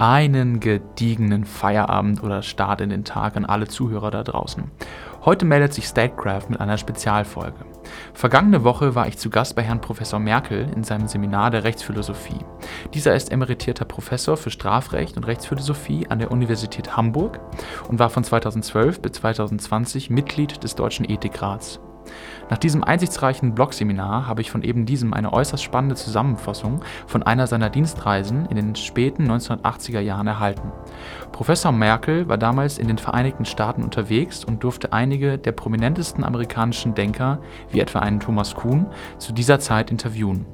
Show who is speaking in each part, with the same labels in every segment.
Speaker 1: Einen gediegenen Feierabend oder Start in den Tag an alle Zuhörer da draußen. Heute meldet sich Statecraft mit einer Spezialfolge. Vergangene Woche war ich zu Gast bei Herrn Professor Merkel in seinem Seminar der Rechtsphilosophie. Dieser ist emeritierter Professor für Strafrecht und Rechtsphilosophie an der Universität Hamburg und war von 2012 bis 2020 Mitglied des Deutschen Ethikrats. Nach diesem einsichtsreichen Blogseminar habe ich von eben diesem eine äußerst spannende Zusammenfassung von einer seiner Dienstreisen in den späten 1980er Jahren erhalten. Professor Merkel war damals in den Vereinigten Staaten unterwegs und durfte einige der prominentesten amerikanischen Denker, wie etwa einen Thomas Kuhn, zu dieser Zeit interviewen.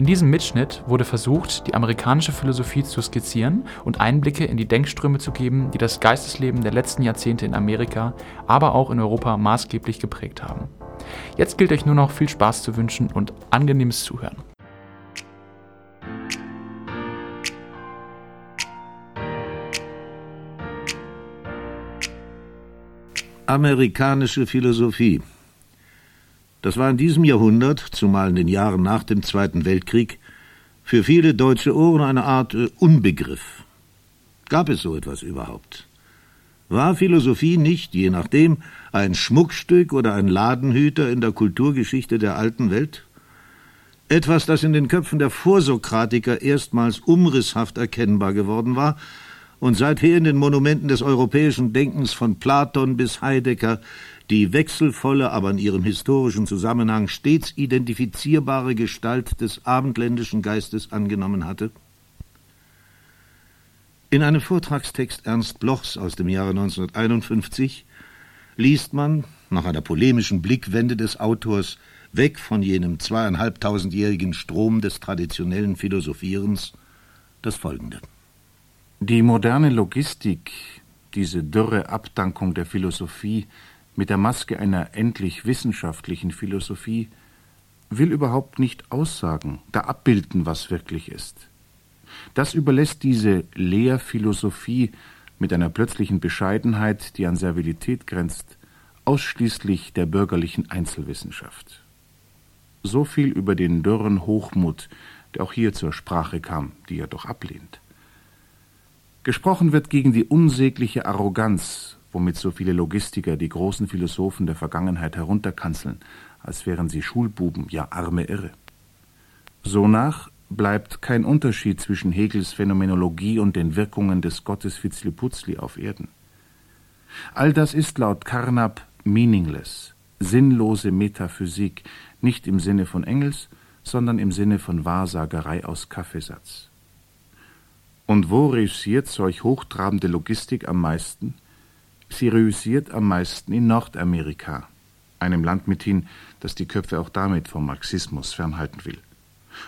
Speaker 1: In diesem Mitschnitt wurde versucht, die amerikanische Philosophie zu skizzieren und Einblicke in die Denkströme zu geben, die das Geistesleben der letzten Jahrzehnte in Amerika, aber auch in Europa maßgeblich geprägt haben. Jetzt gilt euch nur noch viel Spaß zu wünschen und angenehmes Zuhören.
Speaker 2: Amerikanische Philosophie. Das war in diesem Jahrhundert, zumal in den Jahren nach dem Zweiten Weltkrieg, für viele deutsche Ohren eine Art äh, Unbegriff. Gab es so etwas überhaupt? War Philosophie nicht, je nachdem, ein Schmuckstück oder ein Ladenhüter in der Kulturgeschichte der alten Welt? Etwas, das in den Köpfen der Vorsokratiker erstmals umrisshaft erkennbar geworden war und seither in den Monumenten des europäischen Denkens von Platon bis Heidegger die wechselvolle, aber in ihrem historischen Zusammenhang stets identifizierbare Gestalt des abendländischen Geistes angenommen hatte? In einem Vortragstext Ernst Blochs aus dem Jahre 1951 liest man, nach einer polemischen Blickwende des Autors, weg von jenem zweieinhalbtausendjährigen Strom des traditionellen Philosophierens, das folgende.
Speaker 3: Die moderne Logistik, diese dürre Abdankung der Philosophie mit der Maske einer endlich wissenschaftlichen Philosophie, will überhaupt nicht aussagen, da abbilden, was wirklich ist. Das überlässt diese Lehrphilosophie mit einer plötzlichen Bescheidenheit, die an Servilität grenzt, ausschließlich der bürgerlichen Einzelwissenschaft. So viel über den dürren Hochmut, der auch hier zur Sprache kam, die er doch ablehnt. Gesprochen wird gegen die unsägliche Arroganz, womit so viele Logistiker die großen Philosophen der Vergangenheit herunterkanzeln, als wären sie Schulbuben, ja arme Irre. Sonach bleibt kein Unterschied zwischen Hegels Phänomenologie und den Wirkungen des Gottes Vitzliputzli auf Erden. All das ist laut Carnap meaningless, sinnlose Metaphysik, nicht im Sinne von Engels, sondern im Sinne von Wahrsagerei aus Kaffeesatz. Und wo reüssiert solch hochtrabende Logistik am meisten? Sie reüssiert am meisten in Nordamerika, einem Land mithin, das die Köpfe auch damit vom Marxismus fernhalten will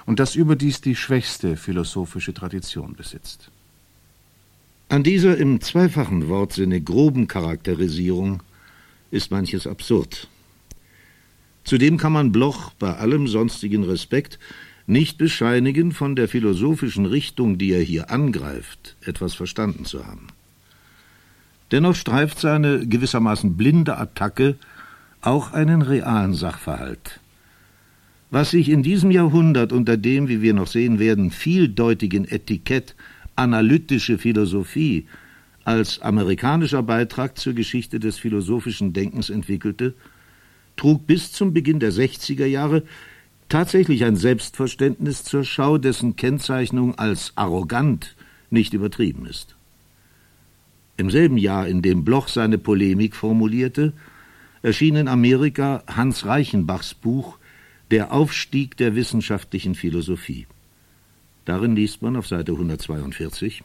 Speaker 3: und das überdies die schwächste philosophische Tradition besitzt.
Speaker 2: An dieser im zweifachen Wortsinne groben Charakterisierung ist manches absurd. Zudem kann man Bloch bei allem sonstigen Respekt nicht bescheinigen, von der philosophischen Richtung, die er hier angreift, etwas verstanden zu haben. Dennoch streift seine gewissermaßen blinde Attacke auch einen realen Sachverhalt, was sich in diesem Jahrhundert unter dem, wie wir noch sehen werden, vieldeutigen Etikett analytische Philosophie als amerikanischer Beitrag zur Geschichte des philosophischen Denkens entwickelte, trug bis zum Beginn der 60er Jahre tatsächlich ein Selbstverständnis zur Schau, dessen Kennzeichnung als arrogant nicht übertrieben ist. Im selben Jahr, in dem Bloch seine Polemik formulierte, erschien in Amerika Hans Reichenbachs Buch der Aufstieg der wissenschaftlichen Philosophie. Darin liest man auf Seite 142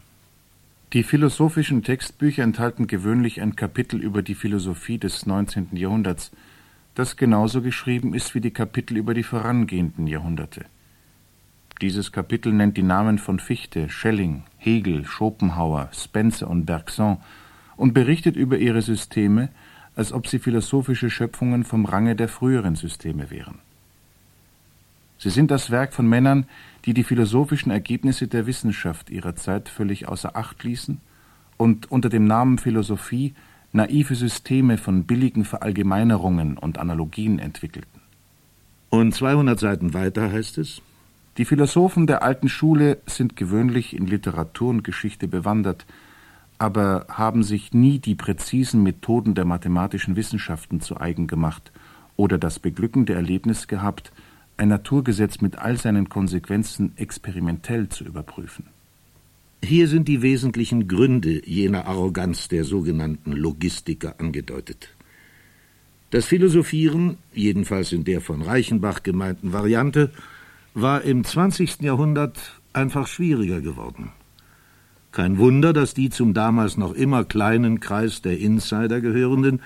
Speaker 3: Die philosophischen Textbücher enthalten gewöhnlich ein Kapitel über die Philosophie des 19. Jahrhunderts, das genauso geschrieben ist wie die Kapitel über die vorangehenden Jahrhunderte. Dieses Kapitel nennt die Namen von Fichte, Schelling, Hegel, Schopenhauer, Spencer und Bergson und berichtet über ihre Systeme, als ob sie philosophische Schöpfungen vom Range der früheren Systeme wären. Sie sind das Werk von Männern, die die philosophischen Ergebnisse der Wissenschaft ihrer Zeit völlig außer Acht ließen und unter dem Namen Philosophie naive Systeme von billigen Verallgemeinerungen und Analogien entwickelten.
Speaker 2: Und 200 Seiten weiter heißt es,
Speaker 4: Die Philosophen der alten Schule sind gewöhnlich in Literatur und Geschichte bewandert, aber haben sich nie die präzisen Methoden der mathematischen Wissenschaften zu eigen gemacht oder das beglückende Erlebnis gehabt, ein Naturgesetz mit all seinen Konsequenzen experimentell zu überprüfen.
Speaker 2: Hier sind die wesentlichen Gründe jener Arroganz der sogenannten Logistiker angedeutet. Das Philosophieren, jedenfalls in der von Reichenbach gemeinten Variante, war im 20. Jahrhundert einfach schwieriger geworden. Kein Wunder, dass die zum damals noch immer kleinen Kreis der Insider gehörenden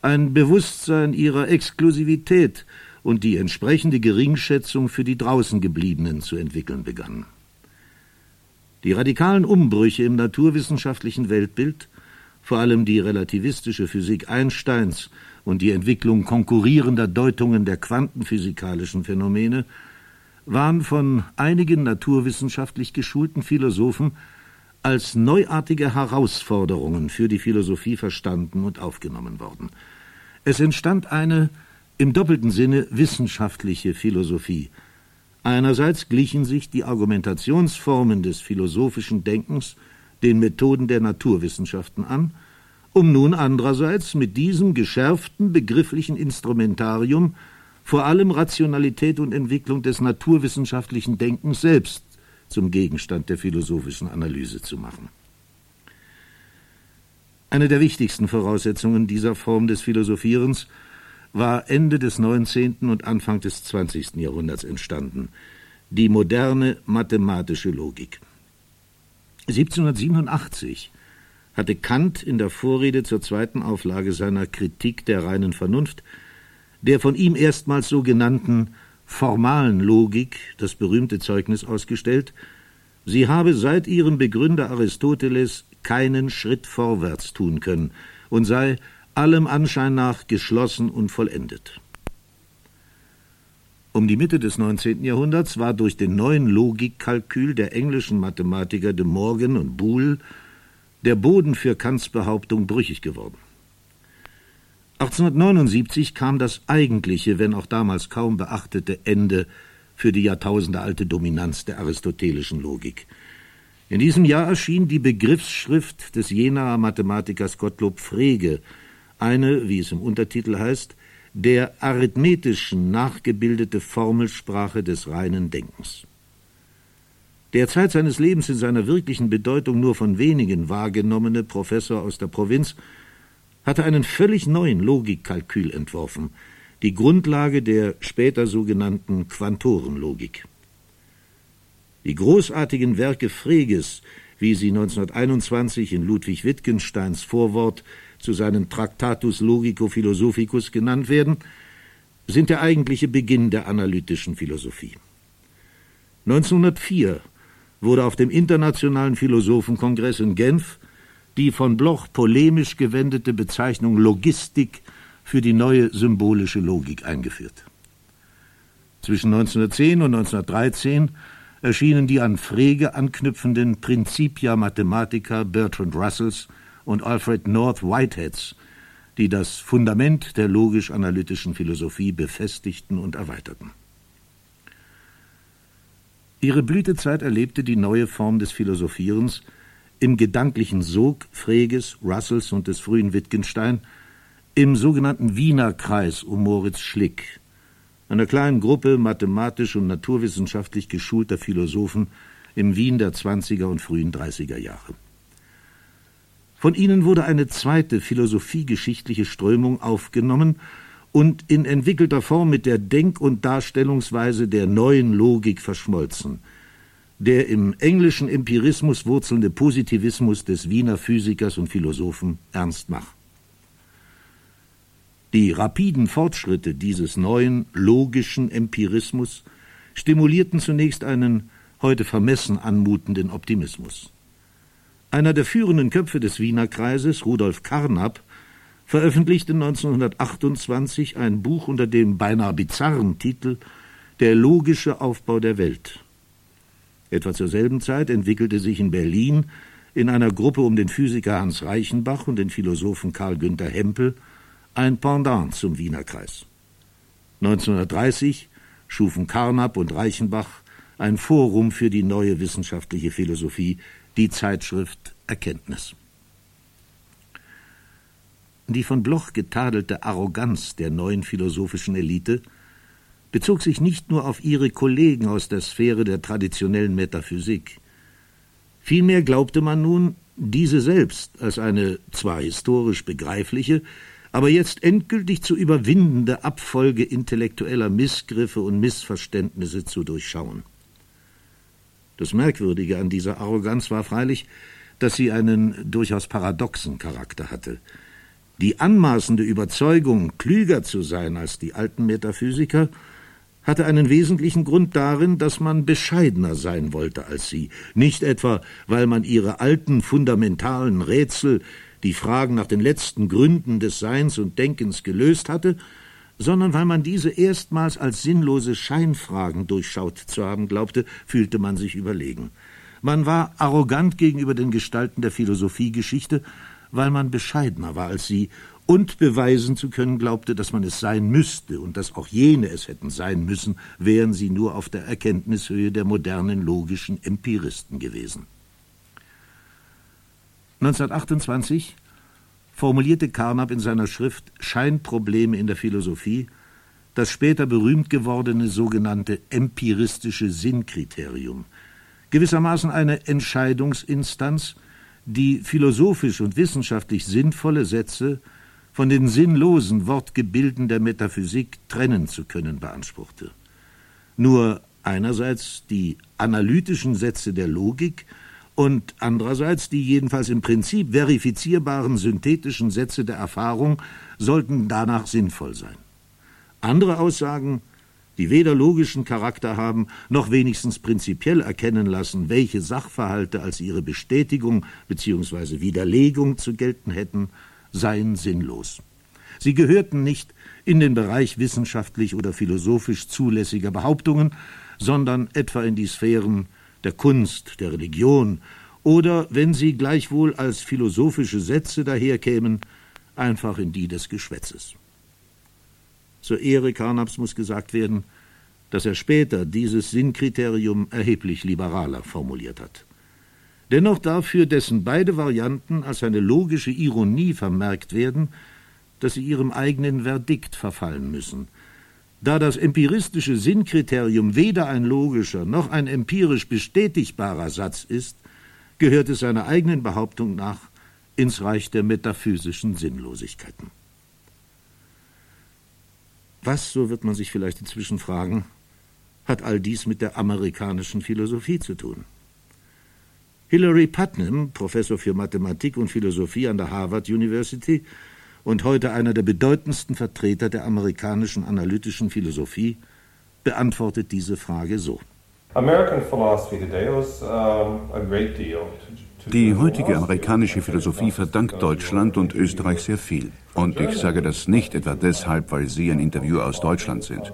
Speaker 2: ein Bewusstsein ihrer Exklusivität und die entsprechende Geringschätzung für die draußen gebliebenen zu entwickeln begannen. Die radikalen Umbrüche im naturwissenschaftlichen Weltbild, vor allem die relativistische Physik Einsteins und die Entwicklung konkurrierender Deutungen der quantenphysikalischen Phänomene, waren von einigen naturwissenschaftlich geschulten Philosophen als neuartige Herausforderungen für die Philosophie verstanden und aufgenommen worden. Es entstand eine im doppelten Sinne wissenschaftliche Philosophie. Einerseits glichen sich die Argumentationsformen des philosophischen Denkens den Methoden der Naturwissenschaften an, um nun andererseits mit diesem geschärften begrifflichen Instrumentarium vor allem Rationalität und Entwicklung des naturwissenschaftlichen Denkens selbst zum Gegenstand der philosophischen Analyse zu machen. Eine der wichtigsten Voraussetzungen dieser Form des Philosophierens war Ende des 19. und Anfang des 20. Jahrhunderts entstanden, die moderne mathematische Logik. 1787 hatte Kant in der Vorrede zur zweiten Auflage seiner Kritik der reinen Vernunft der von ihm erstmals so genannten formalen Logik das berühmte Zeugnis ausgestellt, sie habe seit ihrem Begründer Aristoteles keinen Schritt vorwärts tun können und sei allem Anschein nach geschlossen und vollendet. Um die Mitte des 19. Jahrhunderts war durch den neuen Logikkalkül der englischen Mathematiker de Morgan und Boole der Boden für Kants Behauptung brüchig geworden. 1879 kam das eigentliche, wenn auch damals kaum beachtete Ende für die jahrtausendealte Dominanz der aristotelischen Logik. In diesem Jahr erschien die Begriffsschrift des Jenaer Mathematikers Gottlob Frege, eine, wie es im Untertitel heißt, der arithmetischen nachgebildete Formelsprache des reinen Denkens. Der Zeit seines Lebens in seiner wirklichen Bedeutung nur von wenigen wahrgenommene Professor aus der Provinz hatte einen völlig neuen Logikkalkül entworfen, die Grundlage der später sogenannten Quantorenlogik. Die großartigen Werke Freges, wie sie 1921 in Ludwig Wittgensteins Vorwort zu seinem Tractatus Logico Philosophicus genannt werden, sind der eigentliche Beginn der analytischen Philosophie. 1904 wurde auf dem Internationalen Philosophenkongress in Genf die von Bloch polemisch gewendete Bezeichnung Logistik für die neue symbolische Logik eingeführt. Zwischen 1910 und 1913 erschienen die an Frege anknüpfenden Principia Mathematica Bertrand Russells und Alfred North Whiteheads, die das Fundament der logisch-analytischen Philosophie befestigten und erweiterten. Ihre Blütezeit erlebte die neue Form des Philosophierens im gedanklichen Sog Freges, Russells und des frühen Wittgenstein im sogenannten Wiener Kreis um Moritz Schlick, einer kleinen Gruppe mathematisch und naturwissenschaftlich geschulter Philosophen im Wien der 20er und frühen 30er Jahre. Von ihnen wurde eine zweite philosophiegeschichtliche Strömung aufgenommen und in entwickelter Form mit der Denk- und Darstellungsweise der neuen Logik verschmolzen – der im englischen Empirismus wurzelnde Positivismus des Wiener Physikers und Philosophen Ernst Mach. Die rapiden Fortschritte dieses neuen logischen Empirismus stimulierten zunächst einen heute vermessen anmutenden Optimismus. Einer der führenden Köpfe des Wiener Kreises, Rudolf Carnap, veröffentlichte 1928 ein Buch unter dem beinahe bizarren Titel Der logische Aufbau der Welt Etwa zur selben Zeit entwickelte sich in Berlin in einer Gruppe um den Physiker Hans Reichenbach und den Philosophen Karl Günther Hempel ein Pendant zum Wiener Kreis. 1930 schufen Carnap und Reichenbach ein Forum für die neue wissenschaftliche Philosophie, die Zeitschrift Erkenntnis. Die von Bloch getadelte Arroganz der neuen philosophischen Elite bezog sich nicht nur auf ihre Kollegen aus der Sphäre der traditionellen Metaphysik. Vielmehr glaubte man nun, diese selbst als eine zwar historisch begreifliche, aber jetzt endgültig zu überwindende Abfolge intellektueller Missgriffe und Missverständnisse zu durchschauen. Das Merkwürdige an dieser Arroganz war freilich, dass sie einen durchaus paradoxen Charakter hatte. Die anmaßende Überzeugung, klüger zu sein als die alten Metaphysiker, hatte einen wesentlichen Grund darin, dass man bescheidener sein wollte als sie, nicht etwa, weil man ihre alten fundamentalen Rätsel, die Fragen nach den letzten Gründen des Seins und Denkens gelöst hatte, sondern weil man diese erstmals als sinnlose Scheinfragen durchschaut zu haben glaubte, fühlte man sich überlegen. Man war arrogant gegenüber den Gestalten der Philosophiegeschichte, weil man bescheidener war als sie und beweisen zu können glaubte, dass man es sein müsste und dass auch jene es hätten sein müssen, wären sie nur auf der Erkenntnishöhe der modernen logischen Empiristen gewesen. 1928 formulierte Carnap in seiner Schrift Scheinprobleme in der Philosophie das später berühmt gewordene sogenannte empiristische Sinnkriterium, gewissermaßen eine Entscheidungsinstanz, die philosophisch und wissenschaftlich sinnvolle Sätze von den sinnlosen Wortgebilden der Metaphysik trennen zu können beanspruchte. Nur einerseits die analytischen Sätze der Logik und andererseits die jedenfalls im Prinzip verifizierbaren synthetischen Sätze der Erfahrung sollten danach sinnvoll sein. Andere Aussagen, die weder logischen Charakter haben, noch wenigstens prinzipiell erkennen lassen, welche Sachverhalte als ihre Bestätigung bzw. Widerlegung zu gelten hätten, seien sinnlos. Sie gehörten nicht in den Bereich wissenschaftlich oder philosophisch zulässiger Behauptungen, sondern etwa in die Sphären der Kunst, der Religion oder, wenn sie gleichwohl als philosophische Sätze daherkämen, einfach in die des Geschwätzes. Zur Ehre Carnaps muss gesagt werden, dass er später dieses Sinnkriterium erheblich liberaler formuliert hat. Dennoch darf für dessen beide Varianten als eine logische Ironie vermerkt werden, dass sie ihrem eigenen Verdikt verfallen müssen. Da das empiristische Sinnkriterium weder ein logischer noch ein empirisch bestätigbarer Satz ist, gehört es seiner eigenen Behauptung nach ins Reich der metaphysischen Sinnlosigkeiten. Was, so wird man sich vielleicht inzwischen fragen, hat all dies mit der amerikanischen Philosophie zu tun? Hilary Putnam, Professor für Mathematik und Philosophie an der Harvard University und heute einer der bedeutendsten Vertreter der amerikanischen analytischen Philosophie, beantwortet diese Frage so.
Speaker 4: Die heutige amerikanische Philosophie verdankt Deutschland und Österreich sehr viel. Und ich sage das nicht etwa deshalb, weil Sie ein Interview aus Deutschland sind.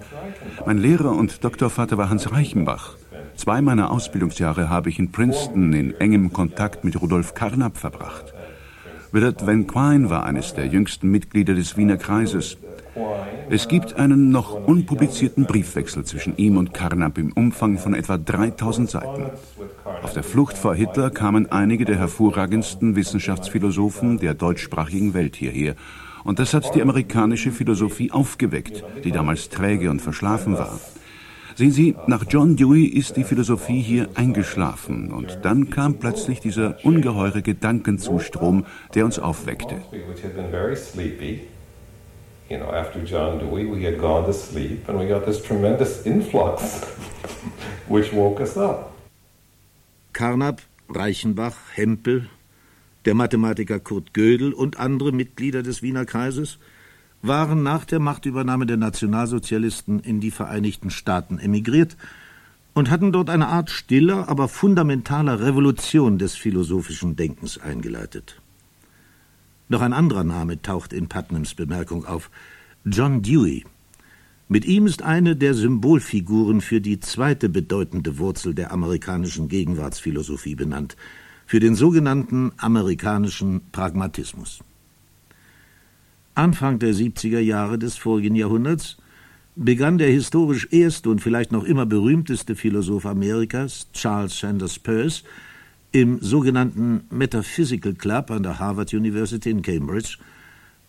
Speaker 4: Mein Lehrer und Doktorvater war Hans Reichenbach. Zwei meiner Ausbildungsjahre habe ich in Princeton in engem Kontakt mit Rudolf Carnap verbracht. Willard Van Quine war eines der jüngsten Mitglieder des Wiener Kreises. Es gibt einen noch unpublizierten Briefwechsel zwischen ihm und Carnap im Umfang von etwa 3000 Seiten. Auf der Flucht vor Hitler kamen einige der hervorragendsten Wissenschaftsphilosophen der deutschsprachigen Welt hierher. Und das hat die amerikanische Philosophie aufgeweckt, die damals träge und verschlafen war. Sehen Sie, nach John Dewey ist die Philosophie hier eingeschlafen und dann kam plötzlich dieser ungeheure Gedankenzustrom, der uns aufweckte. You know, after John Dewey, we had gone to sleep and we got this tremendous influx,
Speaker 2: which woke us up. Carnap, Reichenbach, Hempel, der Mathematiker Kurt Gödel und andere Mitglieder des Wiener Kreises waren nach der Machtübernahme der Nationalsozialisten in die Vereinigten Staaten emigriert und hatten dort eine Art stiller, aber fundamentaler Revolution des philosophischen Denkens eingeleitet. Noch ein anderer Name taucht in Putnams Bemerkung auf John Dewey. Mit ihm ist eine der Symbolfiguren für die zweite bedeutende Wurzel der amerikanischen Gegenwartsphilosophie benannt, für den sogenannten amerikanischen Pragmatismus. Anfang der 70er Jahre des vorigen Jahrhunderts begann der historisch erste und vielleicht noch immer berühmteste Philosoph Amerikas, Charles Sanders Peirce, im sogenannten Metaphysical Club an der Harvard University in Cambridge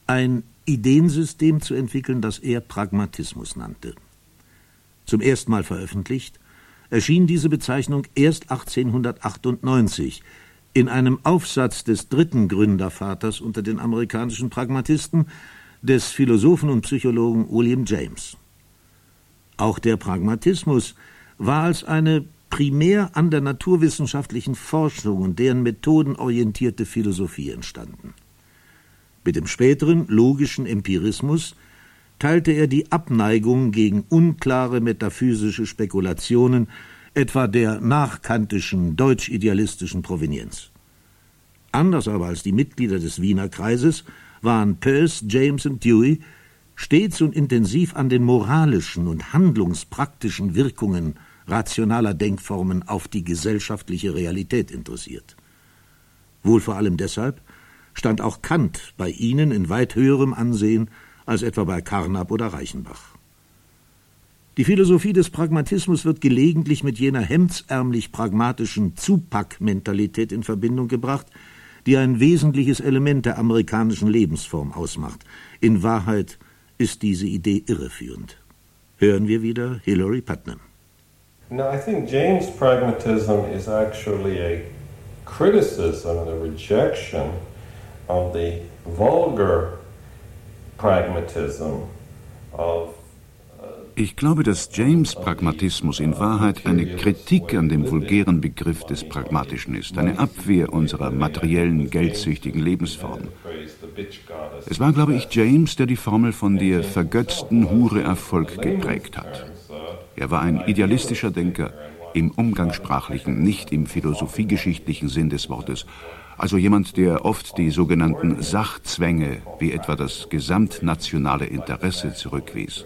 Speaker 2: ein Ideensystem zu entwickeln, das er Pragmatismus nannte. Zum ersten Mal veröffentlicht, erschien diese Bezeichnung erst 1898 in einem Aufsatz des dritten Gründervaters unter den amerikanischen Pragmatisten, des Philosophen und Psychologen William James. Auch der Pragmatismus war als eine primär an der naturwissenschaftlichen Forschung und deren Methoden orientierte Philosophie entstanden. Mit dem späteren logischen Empirismus teilte er die Abneigung gegen unklare metaphysische Spekulationen, etwa der nachkantischen deutsch-idealistischen Provenienz. Anders aber als die Mitglieder des Wiener Kreises waren Peirce, James und Dewey stets und intensiv an den moralischen und handlungspraktischen Wirkungen rationaler Denkformen auf die gesellschaftliche Realität interessiert. Wohl vor allem deshalb stand auch Kant bei ihnen in weit höherem Ansehen als etwa bei Carnap oder Reichenbach. Die Philosophie des Pragmatismus wird gelegentlich mit jener hemdsärmlich pragmatischen Zupackmentalität in Verbindung gebracht, die ein wesentliches Element der amerikanischen Lebensform ausmacht. In Wahrheit ist diese Idee irreführend. Hören wir wieder Hilary Putnam.
Speaker 5: No, I think James' pragmatism is actually a criticism and a rejection of the vulgar pragmatism of
Speaker 4: ich glaube, dass James Pragmatismus in Wahrheit eine Kritik an dem vulgären Begriff des Pragmatischen ist, eine Abwehr unserer materiellen, geldsüchtigen Lebensform. Es war, glaube ich, James, der die Formel von der vergötzten Hure Erfolg geprägt hat. Er war ein idealistischer Denker im umgangssprachlichen, nicht im philosophiegeschichtlichen Sinn des Wortes, also jemand, der oft die sogenannten Sachzwänge, wie etwa das gesamtnationale Interesse, zurückwies.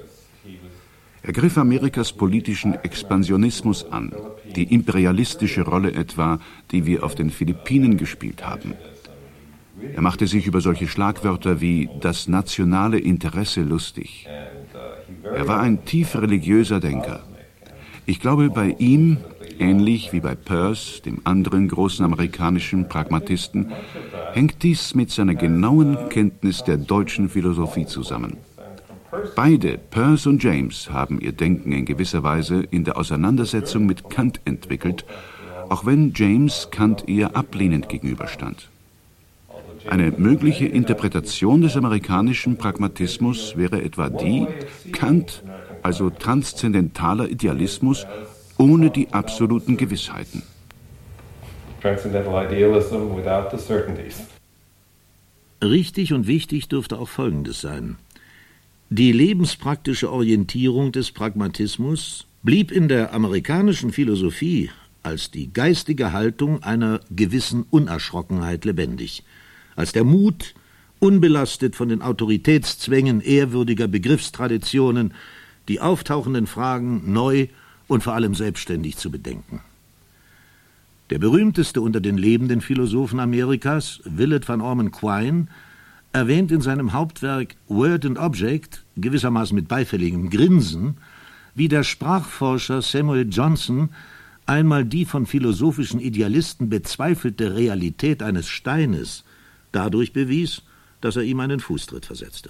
Speaker 4: Er griff Amerikas politischen Expansionismus an, die imperialistische Rolle etwa, die wir auf den Philippinen gespielt haben. Er machte sich über solche Schlagwörter wie das nationale Interesse lustig. Er war ein tief religiöser Denker. Ich glaube, bei ihm, ähnlich wie bei Peirce, dem anderen großen amerikanischen Pragmatisten, hängt dies mit seiner genauen Kenntnis der deutschen Philosophie zusammen. Beide, Peirce und James, haben ihr Denken in gewisser Weise in der Auseinandersetzung mit Kant entwickelt, auch wenn James Kant eher ablehnend gegenüberstand. Eine mögliche Interpretation des amerikanischen Pragmatismus wäre etwa die, Kant, also transzendentaler Idealismus, ohne die absoluten Gewissheiten.
Speaker 2: Richtig und wichtig dürfte auch Folgendes sein. Die lebenspraktische Orientierung des Pragmatismus blieb in der amerikanischen Philosophie als die geistige Haltung einer gewissen Unerschrockenheit lebendig, als der Mut, unbelastet von den Autoritätszwängen ehrwürdiger Begriffstraditionen, die auftauchenden Fragen neu und vor allem selbstständig zu bedenken. Der berühmteste unter den lebenden Philosophen Amerikas, Willett van Orman Quine, erwähnt in seinem Hauptwerk Word and Object, gewissermaßen mit beifälligem Grinsen, wie der Sprachforscher Samuel Johnson einmal die von philosophischen Idealisten bezweifelte Realität eines Steines dadurch bewies, dass er ihm einen Fußtritt versetzte.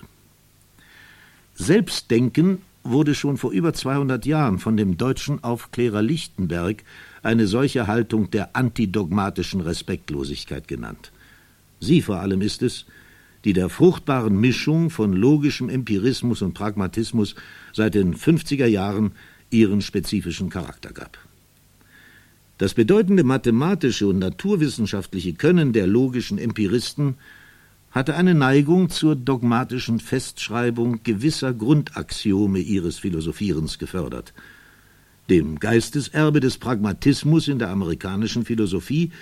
Speaker 2: Selbstdenken wurde schon vor über 200 Jahren von dem deutschen Aufklärer Lichtenberg eine solche Haltung der antidogmatischen Respektlosigkeit genannt. Sie vor allem ist es, die der fruchtbaren Mischung von logischem Empirismus und Pragmatismus seit den 50er Jahren ihren spezifischen Charakter gab. Das bedeutende mathematische und naturwissenschaftliche Können der logischen Empiristen hatte eine Neigung zur dogmatischen Festschreibung gewisser Grundaxiome ihres Philosophierens gefördert. Dem Geisteserbe des Pragmatismus in der amerikanischen Philosophie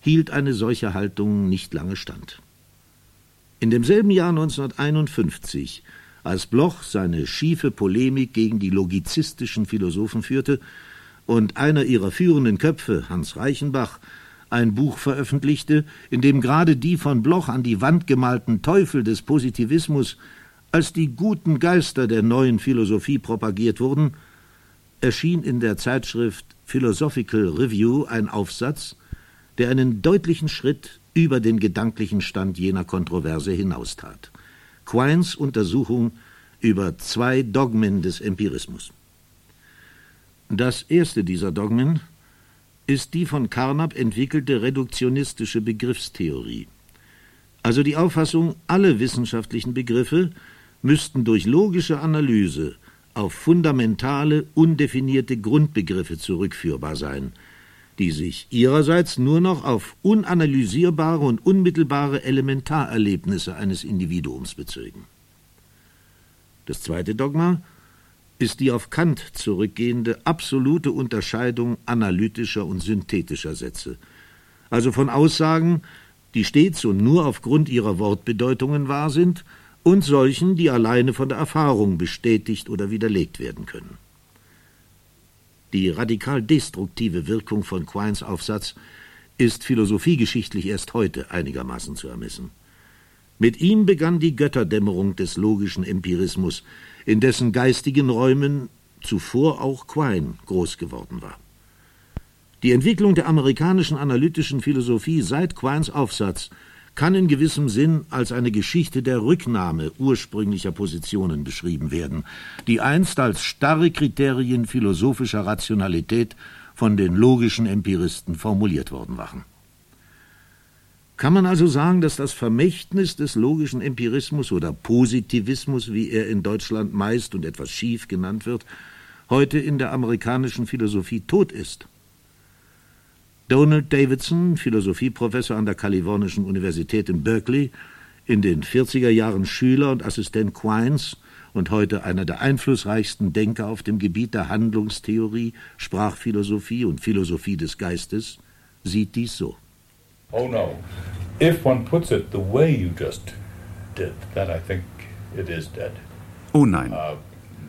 Speaker 2: hielt eine solche Haltung nicht lange stand. In demselben Jahr 1951, als Bloch seine schiefe Polemik gegen die logizistischen Philosophen führte und einer ihrer führenden Köpfe, Hans Reichenbach, ein Buch veröffentlichte, in dem gerade die von Bloch an die Wand gemalten Teufel des Positivismus Als die guten Geister der neuen Philosophie propagiert wurden, erschien in der Zeitschrift Philosophical Review ein Aufsatz, der einen deutlichen Schritt über den gedanklichen Stand jener Kontroverse hinaustat. Quines Untersuchung über zwei Dogmen des Empirismus. Das erste dieser Dogmen ist die von Carnap entwickelte reduktionistische Begriffstheorie, also die Auffassung, alle wissenschaftlichen Begriffe müssten durch logische Analyse auf fundamentale, undefinierte Grundbegriffe zurückführbar sein, die sich ihrerseits nur noch auf unanalysierbare und unmittelbare Elementarerlebnisse eines Individuums bezeugen. Das zweite Dogma ist die auf Kant zurückgehende absolute Unterscheidung analytischer und synthetischer Sätze, also von Aussagen, die stets und nur aufgrund ihrer Wortbedeutungen wahr sind, und solchen, die alleine von der Erfahrung bestätigt oder widerlegt werden können. Die radikal destruktive Wirkung von Quines Aufsatz ist philosophiegeschichtlich erst heute einigermaßen zu ermessen. Mit ihm begann die Götterdämmerung des logischen Empirismus, in dessen geistigen Räumen zuvor auch Quine groß geworden war. Die Entwicklung der amerikanischen analytischen Philosophie seit Quines Aufsatz kann in gewissem Sinn als eine Geschichte der Rücknahme ursprünglicher Positionen beschrieben werden, die einst als starre Kriterien philosophischer Rationalität von den logischen Empiristen formuliert worden waren. Kann man also sagen, dass das Vermächtnis des logischen Empirismus oder Positivismus, wie er in Deutschland meist und etwas schief genannt wird, heute in der amerikanischen Philosophie tot ist? Donald Davidson, Philosophieprofessor an der Kalifornischen Universität in Berkeley, in den 40er Jahren Schüler und Assistent Quines und heute einer der einflussreichsten Denker auf dem Gebiet der Handlungstheorie, Sprachphilosophie und Philosophie des Geistes, sieht dies so.
Speaker 6: Oh no. If one puts it the way you just did, then I think it is dead.
Speaker 4: Oh nein.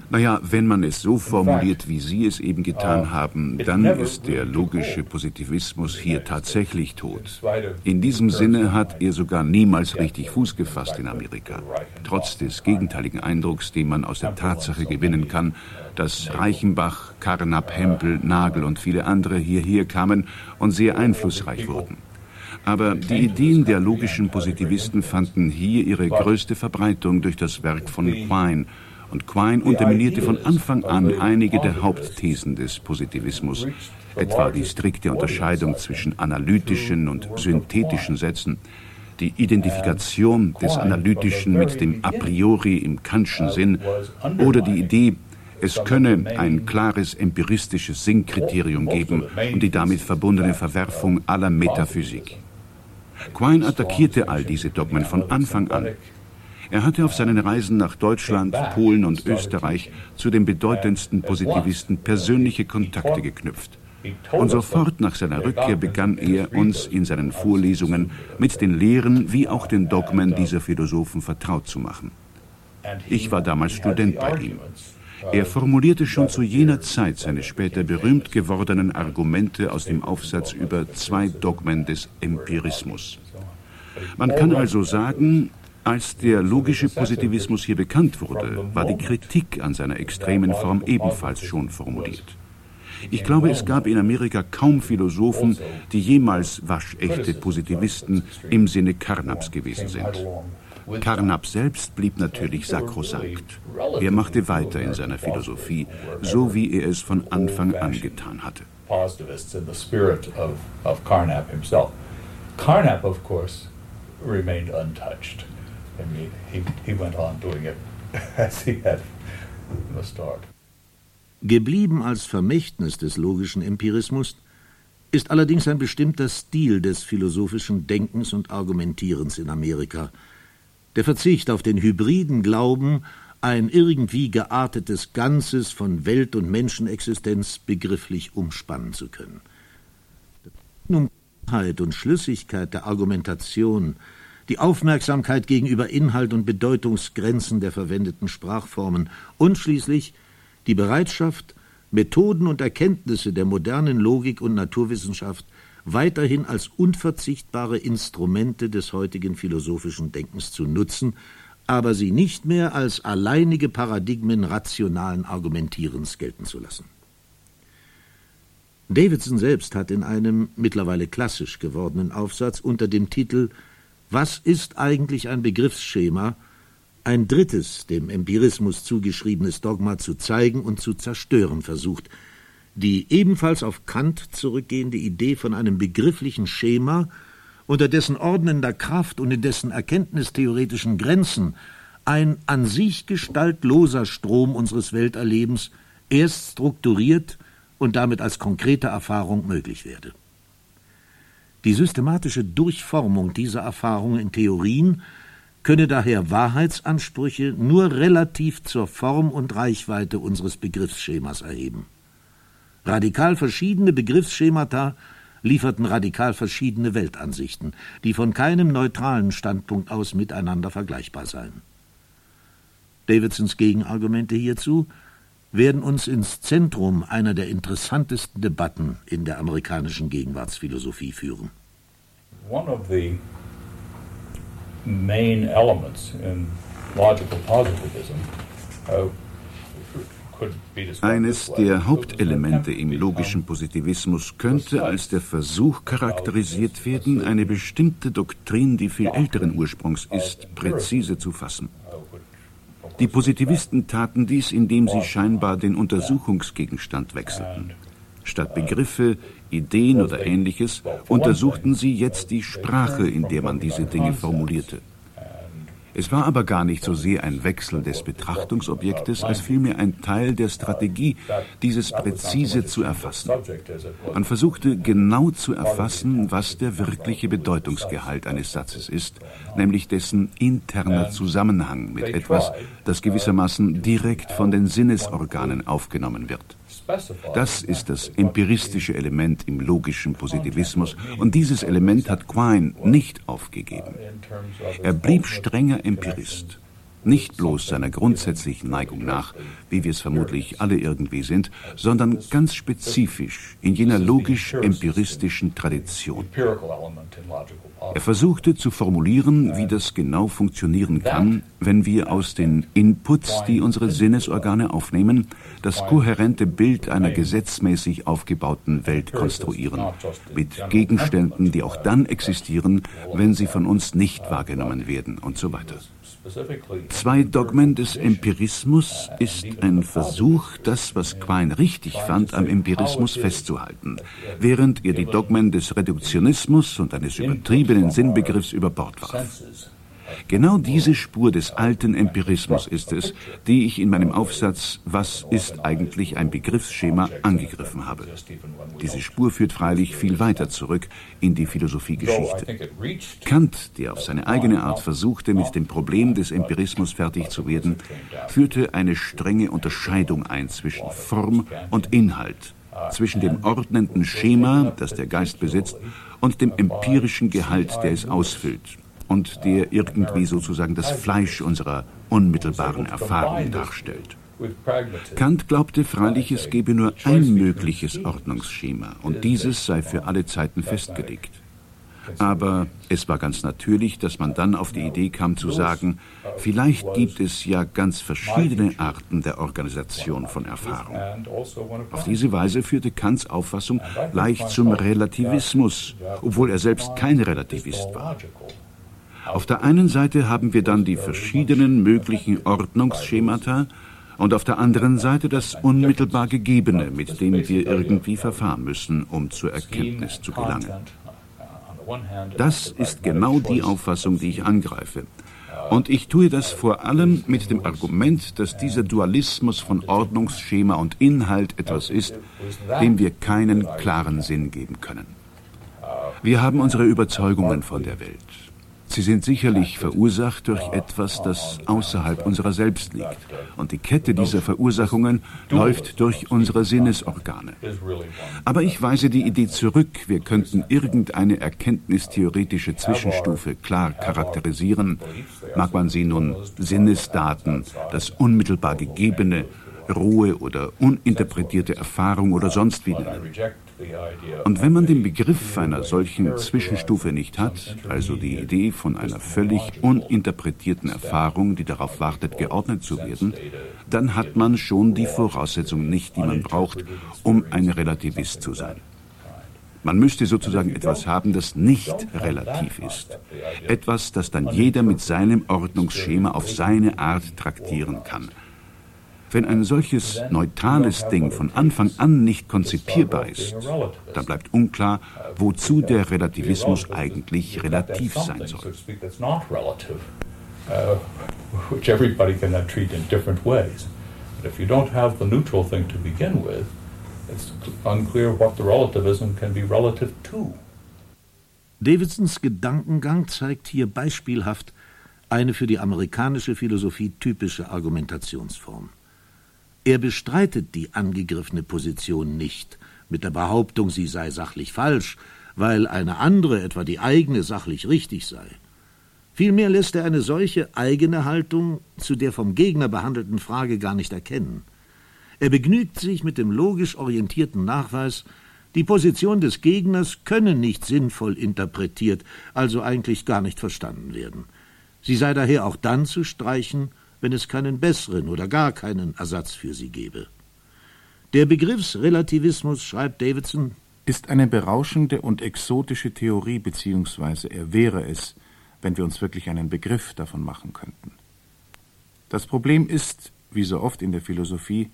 Speaker 4: Uh, naja, wenn man es so formuliert, wie Sie es eben getan haben, dann ist der logische Positivismus hier tatsächlich tot. In diesem Sinne hat er sogar niemals richtig Fuß gefasst in Amerika, trotz des gegenteiligen Eindrucks, den man aus der Tatsache gewinnen kann, dass Reichenbach, Carnap, Hempel, Nagel und viele andere hierher kamen und sehr einflussreich wurden. Aber die Ideen der logischen Positivisten fanden hier ihre größte Verbreitung durch das Werk von Quine, und Quine unterminierte von Anfang an einige der Hauptthesen des Positivismus, etwa die strikte Unterscheidung zwischen analytischen und synthetischen Sätzen, die Identifikation des Analytischen mit dem A priori im Kantschen Sinn oder die Idee, es könne ein klares empiristisches Sinnkriterium geben und die damit verbundene Verwerfung aller Metaphysik. Quine attackierte all diese Dogmen von Anfang an er hatte auf seinen Reisen nach Deutschland, Polen und Österreich zu den bedeutendsten Positivisten persönliche Kontakte geknüpft. Und sofort nach seiner Rückkehr begann er, uns in seinen Vorlesungen mit den Lehren wie auch den Dogmen dieser Philosophen vertraut zu machen. Ich war damals Student bei ihm. Er formulierte schon zu jener Zeit seine später berühmt gewordenen Argumente aus dem Aufsatz über zwei Dogmen des Empirismus. Man kann also sagen, als der logische Positivismus hier bekannt wurde, war die Kritik an seiner extremen Form ebenfalls schon formuliert. Ich glaube, es gab in Amerika kaum Philosophen, die jemals waschechte Positivisten im Sinne Carnaps gewesen sind. Carnap selbst blieb natürlich sakrosankt. Er machte weiter in seiner Philosophie, so wie er es von Anfang an getan hatte.
Speaker 6: Carnap, of course, remained untouched. I mean, he, he went on doing it as he had in the start.
Speaker 2: Geblieben als Vermächtnis des logischen Empirismus ist allerdings ein bestimmter Stil des philosophischen Denkens und Argumentierens in Amerika. Der Verzicht auf den hybriden Glauben, ein irgendwie geartetes Ganzes von Welt- und Menschenexistenz begrifflich umspannen zu können. Um und Schlüssigkeit der Argumentation, die Aufmerksamkeit gegenüber Inhalt und Bedeutungsgrenzen der verwendeten Sprachformen und schließlich die Bereitschaft, Methoden und Erkenntnisse der modernen Logik und Naturwissenschaft weiterhin als unverzichtbare Instrumente des heutigen philosophischen Denkens zu nutzen, aber sie nicht mehr als alleinige Paradigmen rationalen Argumentierens gelten zu lassen. Davidson selbst hat in einem mittlerweile klassisch gewordenen Aufsatz unter dem Titel Was ist eigentlich ein Begriffsschema ein drittes dem Empirismus zugeschriebenes Dogma zu zeigen und zu zerstören versucht, die ebenfalls auf Kant zurückgehende Idee von einem begrifflichen Schema, unter dessen ordnender Kraft und in dessen erkenntnistheoretischen Grenzen ein an sich gestaltloser Strom unseres Welterlebens erst strukturiert und damit als konkrete Erfahrung möglich werde. Die systematische Durchformung dieser Erfahrungen in Theorien könne daher Wahrheitsansprüche nur relativ zur Form und Reichweite unseres Begriffsschemas erheben. Radikal verschiedene Begriffsschemata lieferten radikal verschiedene Weltansichten, die von keinem neutralen Standpunkt aus miteinander vergleichbar seien. Davidsons Gegenargumente hierzu werden uns ins Zentrum einer der interessantesten Debatten in der amerikanischen Gegenwartsphilosophie führen.
Speaker 6: One of the main elements in logical positivism uh,
Speaker 4: eines der Hauptelemente im logischen Positivismus könnte als der Versuch charakterisiert werden, eine bestimmte Doktrin, die viel älteren Ursprungs ist, präzise zu fassen. Die Positivisten taten dies, indem sie scheinbar den Untersuchungsgegenstand wechselten. Statt Begriffe, Ideen oder ähnliches untersuchten sie jetzt die Sprache, in der man diese Dinge formulierte. Es war aber gar nicht so sehr ein Wechsel des Betrachtungsobjektes, als vielmehr ein Teil der Strategie, dieses präzise zu erfassen. Man versuchte genau zu erfassen, was der wirkliche Bedeutungsgehalt eines Satzes ist, nämlich dessen interner Zusammenhang mit etwas, das gewissermaßen direkt von den Sinnesorganen aufgenommen wird. Das ist das empiristische Element im logischen Positivismus und dieses Element hat Quine nicht aufgegeben. Er blieb strenger Empirist. Nicht bloß seiner grundsätzlichen Neigung nach, wie wir es vermutlich alle irgendwie sind, sondern ganz spezifisch in jener logisch-empiristischen Tradition. Er versuchte zu formulieren, wie das genau funktionieren kann, wenn wir aus den Inputs, die unsere Sinnesorgane aufnehmen, das kohärente Bild einer gesetzmäßig aufgebauten Welt konstruieren, mit Gegenständen, die auch dann existieren, wenn sie von uns nicht wahrgenommen werden und so weiter. Zwei Dogmen des Empirismus ist ein Versuch, das, was Quine richtig fand, am Empirismus festzuhalten, während er die Dogmen des Reduktionismus und eines übertriebenen Sinnbegriffs über Bord warf. Genau diese Spur des alten Empirismus ist es, die ich in meinem Aufsatz Was ist eigentlich ein Begriffsschema angegriffen habe. Diese Spur führt freilich viel weiter zurück in die Philosophiegeschichte. Kant, der auf seine eigene Art versuchte, mit dem Problem des Empirismus fertig zu werden, führte eine strenge Unterscheidung ein zwischen Form und Inhalt, zwischen dem ordnenden Schema, das der Geist besitzt, und dem empirischen Gehalt, der es ausfüllt, und der irgendwie sozusagen das Fleisch unserer unmittelbaren Erfahrung darstellt. Kant glaubte freilich, es gebe nur ein mögliches Ordnungsschema und dieses sei für alle Zeiten festgelegt. Aber es war ganz natürlich, dass man dann auf die Idee kam zu sagen, vielleicht gibt es ja ganz verschiedene Arten der Organisation von Erfahrung. Auf diese Weise führte Kants Auffassung leicht zum Relativismus, obwohl er selbst kein Relativist war. Auf der einen Seite haben wir dann die verschiedenen möglichen Ordnungsschemata und auf der anderen Seite das unmittelbar Gegebene, mit dem wir irgendwie verfahren müssen, um zur Erkenntnis zu gelangen. Das ist genau die Auffassung, die ich angreife. Und ich tue das vor allem mit dem Argument, dass dieser Dualismus von Ordnungsschema und Inhalt etwas ist, dem wir keinen klaren Sinn geben können. Wir haben unsere Überzeugungen von der Welt. Sie sind sicherlich verursacht durch etwas, das außerhalb unserer selbst liegt. Und die Kette dieser Verursachungen läuft durch unsere Sinnesorgane. Aber ich weise die Idee zurück, wir könnten irgendeine erkenntnistheoretische Zwischenstufe klar charakterisieren. Mag man sie nun Sinnesdaten, das unmittelbar Gegebene, rohe oder uninterpretierte Erfahrung oder sonst wie nennen. Und wenn man den Begriff einer solchen Zwischenstufe nicht hat, also die Idee von einer völlig uninterpretierten Erfahrung, die darauf wartet, geordnet zu werden, dann hat man schon die Voraussetzung nicht, die man braucht, um ein Relativist zu sein. Man müsste sozusagen etwas haben, das nicht relativ ist. Etwas, das dann jeder mit seinem Ordnungsschema auf seine Art traktieren kann. Wenn ein solches neutrales Ding von Anfang an nicht konzipierbar ist, dann bleibt unklar, wozu der Relativismus eigentlich relativ sein soll. Which everybody can treat in different ways. But if you don't have the neutral thing to begin with, it's unclear what the relativism can be relative to.
Speaker 2: Davidsons Gedankengang zeigt hier beispielhaft eine für die amerikanische Philosophie typische Argumentationsform. Er bestreitet die angegriffene Position nicht mit der Behauptung, sie sei sachlich falsch, weil eine andere, etwa die eigene, sachlich richtig sei. Vielmehr lässt er eine solche eigene Haltung zu der vom Gegner behandelten Frage gar nicht erkennen. Er begnügt sich mit dem logisch orientierten Nachweis, die Position des Gegners könne nicht sinnvoll interpretiert, also eigentlich gar nicht verstanden werden. Sie sei daher auch dann zu streichen, wenn es keinen besseren oder gar keinen Ersatz für sie gebe. Der Begriffsrelativismus, schreibt Davidson,
Speaker 4: ist eine berauschende und exotische Theorie, beziehungsweise er wäre es, wenn wir uns wirklich einen Begriff davon machen könnten. Das Problem ist, wie so oft in der Philosophie,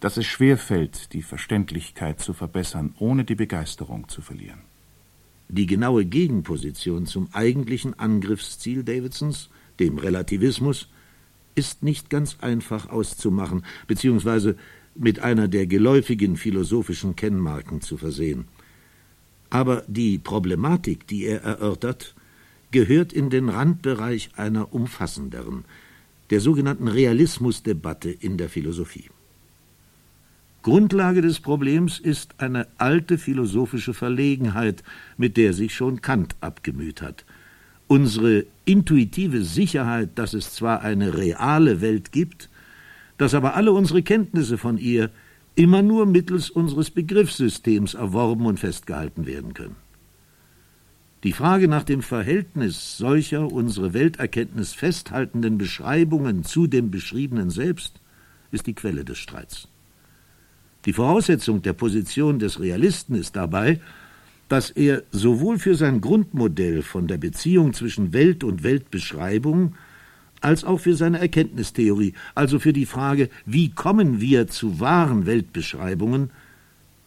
Speaker 4: dass es schwer fällt, die Verständlichkeit zu verbessern, ohne die Begeisterung zu verlieren.
Speaker 2: Die genaue Gegenposition zum eigentlichen Angriffsziel Davidsons, dem Relativismus, ist nicht ganz einfach auszumachen, beziehungsweise mit einer der geläufigen philosophischen Kennmarken zu versehen. Aber die Problematik, die er erörtert, gehört in den Randbereich einer umfassenderen, der sogenannten Realismusdebatte in der Philosophie. Grundlage des Problems ist eine alte philosophische Verlegenheit, mit der sich schon Kant abgemüht hat – unsere intuitive Sicherheit, dass es zwar eine reale Welt gibt, dass aber alle unsere Kenntnisse von ihr immer nur mittels unseres Begriffssystems erworben und festgehalten werden können. Die Frage nach dem Verhältnis solcher unsere Welterkenntnis festhaltenden Beschreibungen zu dem Beschriebenen selbst ist die Quelle des Streits. Die Voraussetzung der Position des Realisten ist dabei, dass er sowohl für sein Grundmodell von der Beziehung zwischen Welt und Weltbeschreibung als auch für seine Erkenntnistheorie, also für die Frage, wie kommen wir zu wahren Weltbeschreibungen,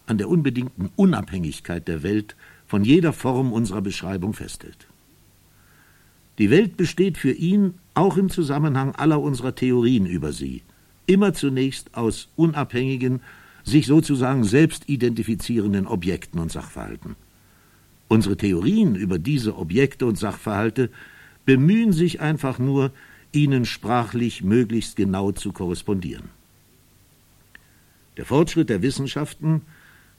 Speaker 2: an der unbedingten Unabhängigkeit der Welt von jeder Form unserer Beschreibung festhält. Die Welt besteht für ihn auch im Zusammenhang aller unserer Theorien über sie, immer zunächst aus unabhängigen, sich sozusagen selbst identifizierenden Objekten und Sachverhalten. Unsere Theorien über diese Objekte und Sachverhalte bemühen sich einfach nur, ihnen sprachlich möglichst genau zu korrespondieren. Der Fortschritt der Wissenschaften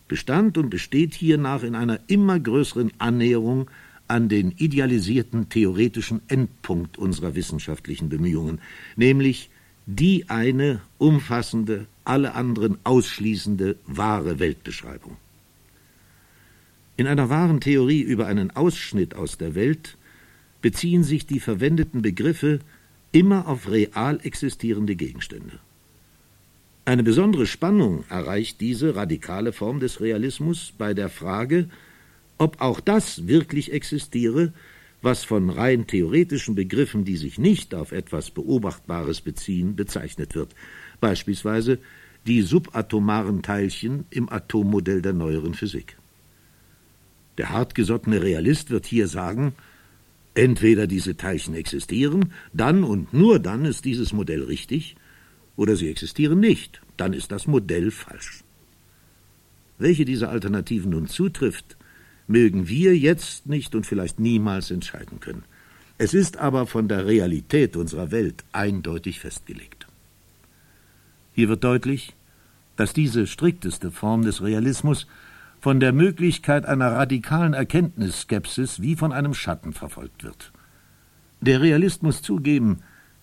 Speaker 2: bestand und besteht hiernach in einer immer größeren Annäherung an den idealisierten theoretischen Endpunkt unserer wissenschaftlichen Bemühungen, nämlich die eine umfassende, alle anderen ausschließende wahre Weltbeschreibung. In einer wahren Theorie über einen Ausschnitt aus der Welt beziehen sich die verwendeten Begriffe immer auf real existierende Gegenstände. Eine besondere Spannung erreicht diese radikale Form des Realismus bei der Frage, ob auch das wirklich existiere, was von rein theoretischen Begriffen, die sich nicht auf etwas Beobachtbares beziehen, bezeichnet wird, beispielsweise die subatomaren Teilchen im Atommodell der neueren Physik. Der hartgesottene Realist wird hier sagen, entweder diese Teilchen existieren, dann und nur dann ist dieses Modell richtig, oder sie existieren nicht, dann ist das Modell falsch. Welche dieser Alternativen nun zutrifft, mögen wir jetzt nicht und vielleicht niemals entscheiden können. Es ist aber von der Realität unserer Welt eindeutig festgelegt. Hier wird deutlich, dass diese strikteste Form des Realismus von der Möglichkeit einer radikalen Erkenntnisskepsis wie von einem Schatten verfolgt wird. Der Realist muss zugeben,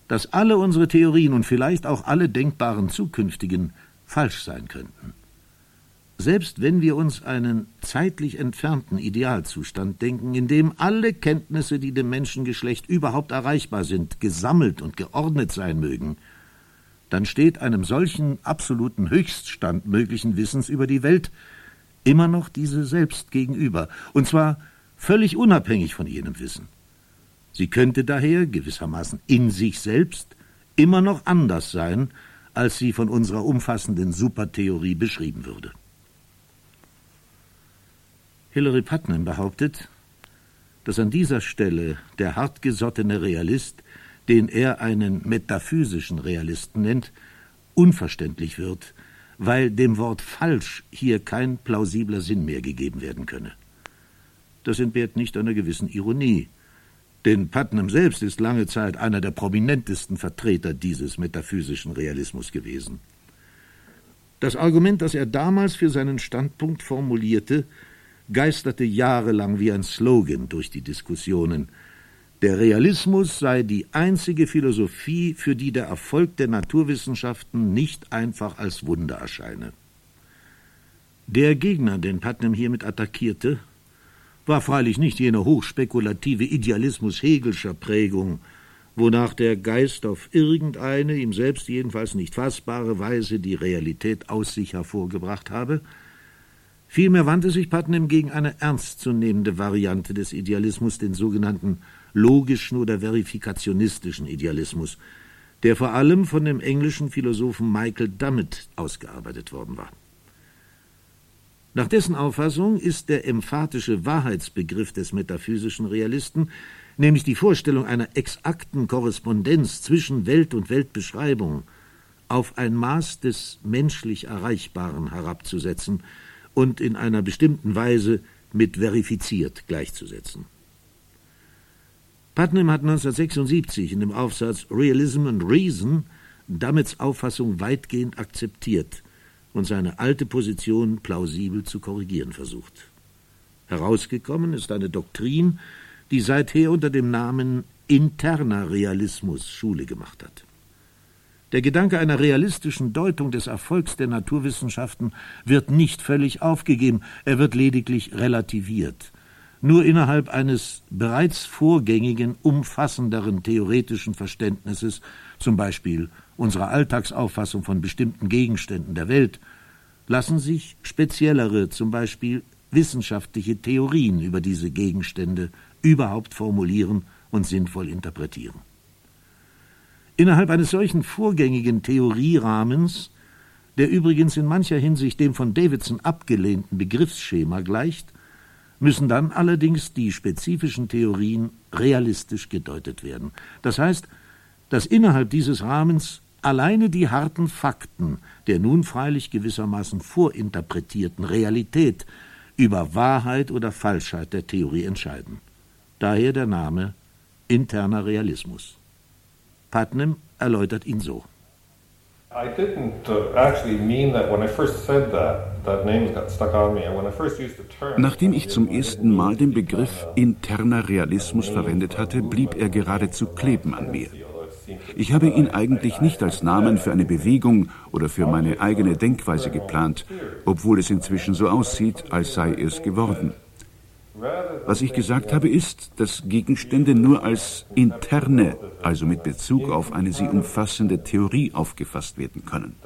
Speaker 2: dass alle unsere Theorien und vielleicht auch alle denkbaren zukünftigen falsch sein könnten. Selbst wenn wir uns einen zeitlich entfernten Idealzustand denken, in dem alle Kenntnisse, die dem Menschengeschlecht überhaupt erreichbar sind, gesammelt und geordnet sein mögen, dann steht einem solchen absoluten Höchststand möglichen Wissens über die Welt immer noch diese selbst gegenüber, und zwar völlig unabhängig von jenem Wissen. Sie könnte daher gewissermaßen in sich selbst immer noch anders sein, als sie von unserer umfassenden Supertheorie beschrieben würde. Hilary Putnam behauptet, dass an dieser Stelle der hartgesottene Realist, den er einen metaphysischen Realisten nennt, unverständlich wird, weil dem Wort falsch hier kein plausibler Sinn mehr gegeben werden könne. Das entbehrt nicht einer gewissen Ironie, denn Putnam selbst ist lange Zeit einer der prominentesten Vertreter dieses metaphysischen Realismus gewesen. Das Argument, das er damals für seinen Standpunkt formulierte, geisterte jahrelang wie ein Slogan durch die Diskussionen. Der Realismus sei die einzige Philosophie, für die der Erfolg der Naturwissenschaften nicht einfach als Wunder erscheine. Der Gegner, den Putnam hiermit attackierte, war freilich nicht jener hochspekulative Idealismus Hegelscher Prägung, wonach der Geist auf irgendeine, ihm selbst jedenfalls nicht fassbare Weise die Realität aus sich hervorgebracht habe, Vielmehr wandte sich Putnam gegen eine ernstzunehmende Variante des Idealismus, den sogenannten logischen oder verifikationistischen Idealismus, der vor allem von dem englischen Philosophen Michael Dummett ausgearbeitet worden war. Nach dessen Auffassung ist der emphatische Wahrheitsbegriff des metaphysischen Realisten, nämlich die Vorstellung einer exakten Korrespondenz zwischen Welt und Weltbeschreibung, auf ein Maß des menschlich Erreichbaren herabzusetzen – und in einer bestimmten Weise mit verifiziert gleichzusetzen. Putnam hat 1976 in dem Aufsatz Realism and Reason Dummets Auffassung weitgehend akzeptiert und seine alte Position plausibel zu korrigieren versucht. Herausgekommen ist eine Doktrin, die seither unter dem Namen interner Realismus Schule gemacht hat. Der Gedanke einer realistischen Deutung des Erfolgs der Naturwissenschaften wird nicht völlig aufgegeben, er wird lediglich relativiert. Nur innerhalb eines bereits vorgängigen, umfassenderen theoretischen Verständnisses, zum Beispiel unserer Alltagsauffassung von bestimmten Gegenständen der Welt, lassen sich speziellere, zum Beispiel wissenschaftliche Theorien über diese Gegenstände überhaupt formulieren und sinnvoll interpretieren. Innerhalb eines solchen vorgängigen Theorierahmens, der übrigens in mancher Hinsicht dem von Davidson abgelehnten Begriffsschema gleicht, müssen dann allerdings die spezifischen Theorien realistisch gedeutet werden. Das heißt, dass innerhalb dieses Rahmens alleine die harten Fakten der nun freilich gewissermaßen vorinterpretierten Realität über Wahrheit oder Falschheit der Theorie entscheiden. Daher der Name interner Realismus. Putnam erläutert ihn so.
Speaker 4: Nachdem ich zum ersten Mal den Begriff interner Realismus verwendet hatte, blieb er geradezu kleben an mir. Ich habe ihn eigentlich nicht als Namen für eine Bewegung oder für meine eigene Denkweise geplant, obwohl es inzwischen so aussieht, als sei es geworden. Was ich gesagt habe, ist, dass Gegenstände nur als interne, also mit Bezug auf eine sie umfassende Theorie aufgefasst werden können.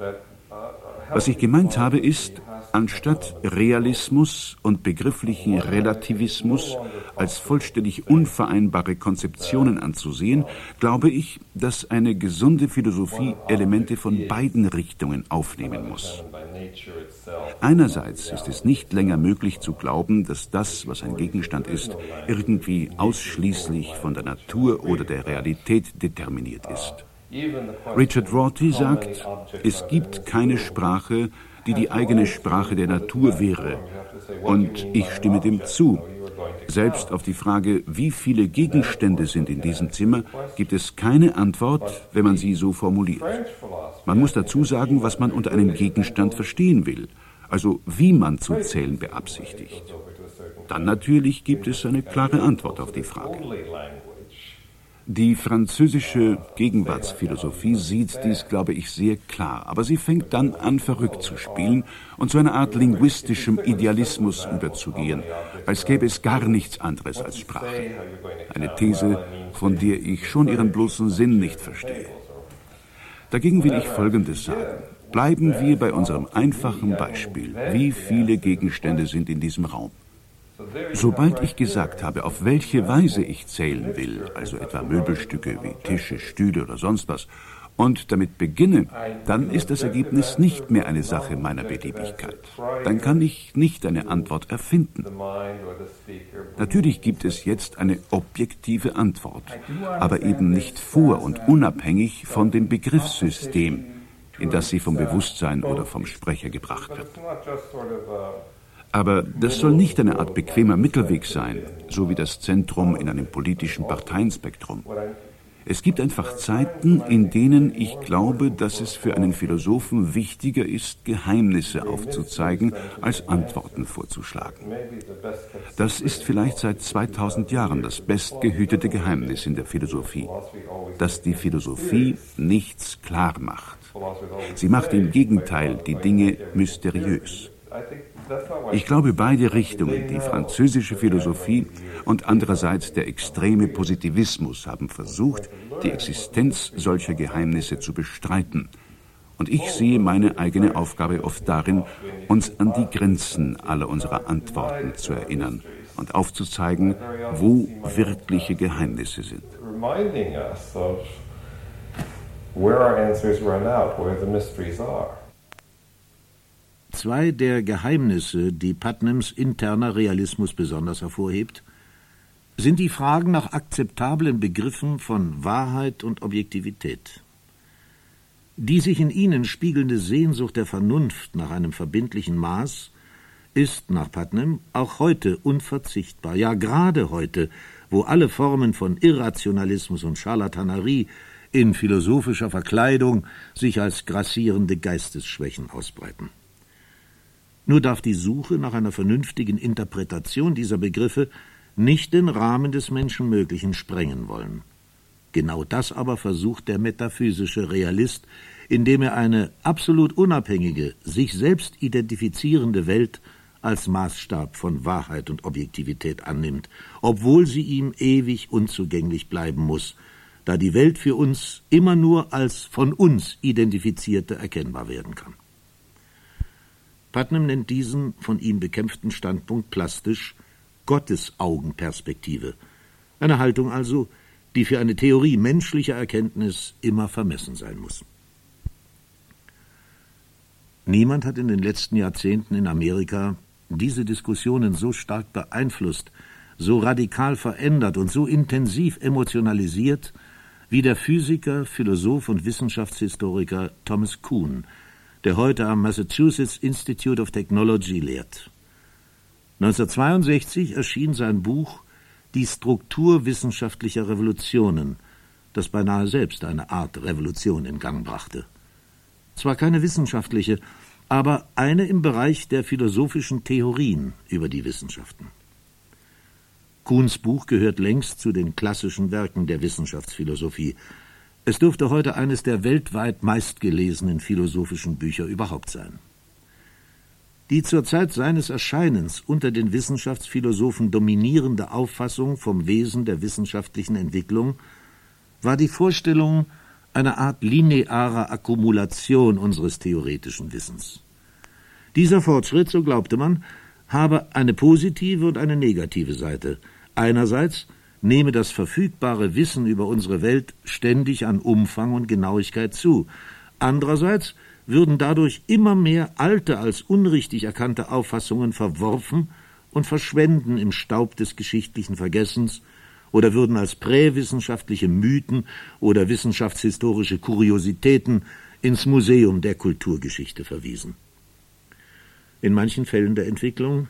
Speaker 4: Was ich gemeint habe, ist, anstatt Realismus und begrifflichen Relativismus als vollständig unvereinbare Konzeptionen anzusehen, glaube ich, dass eine gesunde Philosophie Elemente von beiden Richtungen aufnehmen muss. Einerseits ist es nicht länger möglich zu glauben, dass das, was ein Gegenstand ist, irgendwie ausschließlich von der Natur oder der Realität determiniert ist. Richard Rorty sagt, es gibt keine Sprache, die die eigene Sprache der Natur wäre. Und ich stimme dem zu. Selbst auf die Frage, wie viele Gegenstände sind in diesem Zimmer, gibt es keine Antwort, wenn man sie so formuliert. Man muss dazu sagen, was man unter einem Gegenstand verstehen will, also wie man zu zählen beabsichtigt. Dann natürlich gibt es eine klare Antwort auf die Frage. Die französische Gegenwartsphilosophie sieht dies, glaube ich, sehr klar, aber sie fängt dann an, verrückt zu spielen und zu einer Art linguistischem Idealismus überzugehen, als gäbe es gar nichts anderes als Sprache. Eine These, von der ich schon ihren bloßen Sinn nicht verstehe. Dagegen will ich Folgendes sagen. Bleiben wir bei unserem einfachen Beispiel. Wie viele Gegenstände sind in diesem Raum? Sobald ich gesagt habe, auf welche Weise ich zählen will, also etwa Möbelstücke wie Tische, Stühle oder sonst was, und damit beginne, dann ist das Ergebnis nicht mehr eine Sache meiner Beliebigkeit. Dann kann ich nicht eine Antwort erfinden. Natürlich gibt es jetzt eine objektive Antwort, aber eben nicht vor und unabhängig von dem Begriffssystem, in das sie vom Bewusstsein oder vom Sprecher gebracht wird. Aber das soll nicht eine Art bequemer Mittelweg sein, so wie das Zentrum in einem politischen Parteienspektrum. Es gibt einfach Zeiten, in denen ich glaube, dass es für einen Philosophen wichtiger ist, Geheimnisse aufzuzeigen, als Antworten vorzuschlagen. Das ist vielleicht seit 2000 Jahren das bestgehütete Geheimnis in der Philosophie, dass die Philosophie nichts klar macht. Sie macht im Gegenteil die Dinge mysteriös. Ich glaube, beide Richtungen, die französische Philosophie und andererseits der extreme Positivismus, haben versucht, die Existenz solcher Geheimnisse zu bestreiten. Und ich sehe meine eigene Aufgabe oft darin, uns an die Grenzen aller unserer Antworten zu erinnern und aufzuzeigen, wo wirkliche Geheimnisse sind. Where our answers run out, where the mysteries are.
Speaker 2: Zwei der Geheimnisse, die Putnams interner Realismus besonders hervorhebt, sind die Fragen nach akzeptablen Begriffen von Wahrheit und Objektivität. Die sich in ihnen spiegelnde Sehnsucht der Vernunft nach einem verbindlichen Maß ist nach Putnam auch heute unverzichtbar, ja gerade heute, wo alle Formen von Irrationalismus und Charlatanerie in philosophischer Verkleidung sich als grassierende Geistesschwächen ausbreiten. Nur darf die Suche nach einer vernünftigen Interpretation dieser Begriffe nicht den Rahmen des Menschenmöglichen sprengen wollen. Genau das aber versucht der metaphysische Realist, indem er eine absolut unabhängige, sich selbst identifizierende Welt als Maßstab von Wahrheit und Objektivität annimmt, obwohl sie ihm ewig unzugänglich bleiben muss, da die Welt für uns immer nur als von uns identifizierte erkennbar werden kann. Putnam nennt diesen von ihm bekämpften Standpunkt plastisch Gottesaugenperspektive, eine Haltung also, die für eine Theorie menschlicher Erkenntnis immer vermessen sein muss. Niemand hat in den letzten Jahrzehnten in Amerika diese Diskussionen so stark beeinflusst, so radikal verändert und so intensiv emotionalisiert wie der Physiker, Philosoph und Wissenschaftshistoriker Thomas Kuhn, der heute am Massachusetts Institute of Technology lehrt. 1962 erschien sein Buch Die Struktur wissenschaftlicher Revolutionen, das beinahe selbst eine Art Revolution in Gang brachte. Zwar keine wissenschaftliche, aber eine im Bereich der philosophischen Theorien über die Wissenschaften. Kuhns Buch gehört längst zu den klassischen Werken der Wissenschaftsphilosophie, es dürfte heute eines der weltweit meistgelesenen philosophischen Bücher überhaupt sein. Die zur Zeit seines Erscheinens unter den Wissenschaftsphilosophen dominierende Auffassung vom Wesen der wissenschaftlichen Entwicklung war die Vorstellung einer Art linearer Akkumulation unseres theoretischen Wissens. Dieser Fortschritt, so glaubte man, habe eine positive und eine negative Seite. Einerseits nehme das verfügbare Wissen über unsere Welt ständig an Umfang und Genauigkeit zu. Andererseits würden dadurch immer mehr alte als unrichtig erkannte Auffassungen verworfen und verschwenden im Staub des geschichtlichen Vergessens oder würden als präwissenschaftliche Mythen oder wissenschaftshistorische Kuriositäten ins Museum der Kulturgeschichte verwiesen. In manchen Fällen der Entwicklung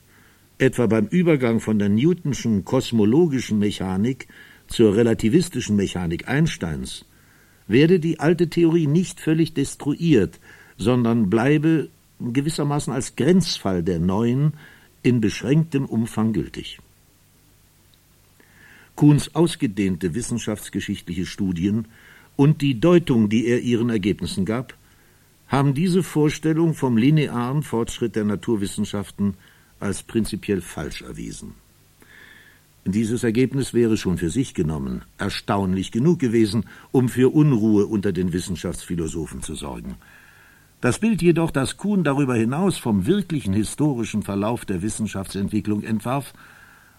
Speaker 2: etwa beim Übergang von der Newtonschen kosmologischen Mechanik zur relativistischen Mechanik Einsteins, werde die alte Theorie nicht völlig destruiert, sondern bleibe gewissermaßen als Grenzfall der neuen in beschränktem Umfang gültig. Kuhns ausgedehnte wissenschaftsgeschichtliche Studien und die Deutung, die er ihren Ergebnissen gab, haben diese Vorstellung vom linearen Fortschritt der Naturwissenschaften als prinzipiell falsch erwiesen. Dieses Ergebnis wäre schon für sich genommen erstaunlich genug gewesen, um für Unruhe unter den Wissenschaftsphilosophen zu sorgen. Das Bild jedoch, das Kuhn darüber hinaus vom wirklichen historischen Verlauf der Wissenschaftsentwicklung entwarf,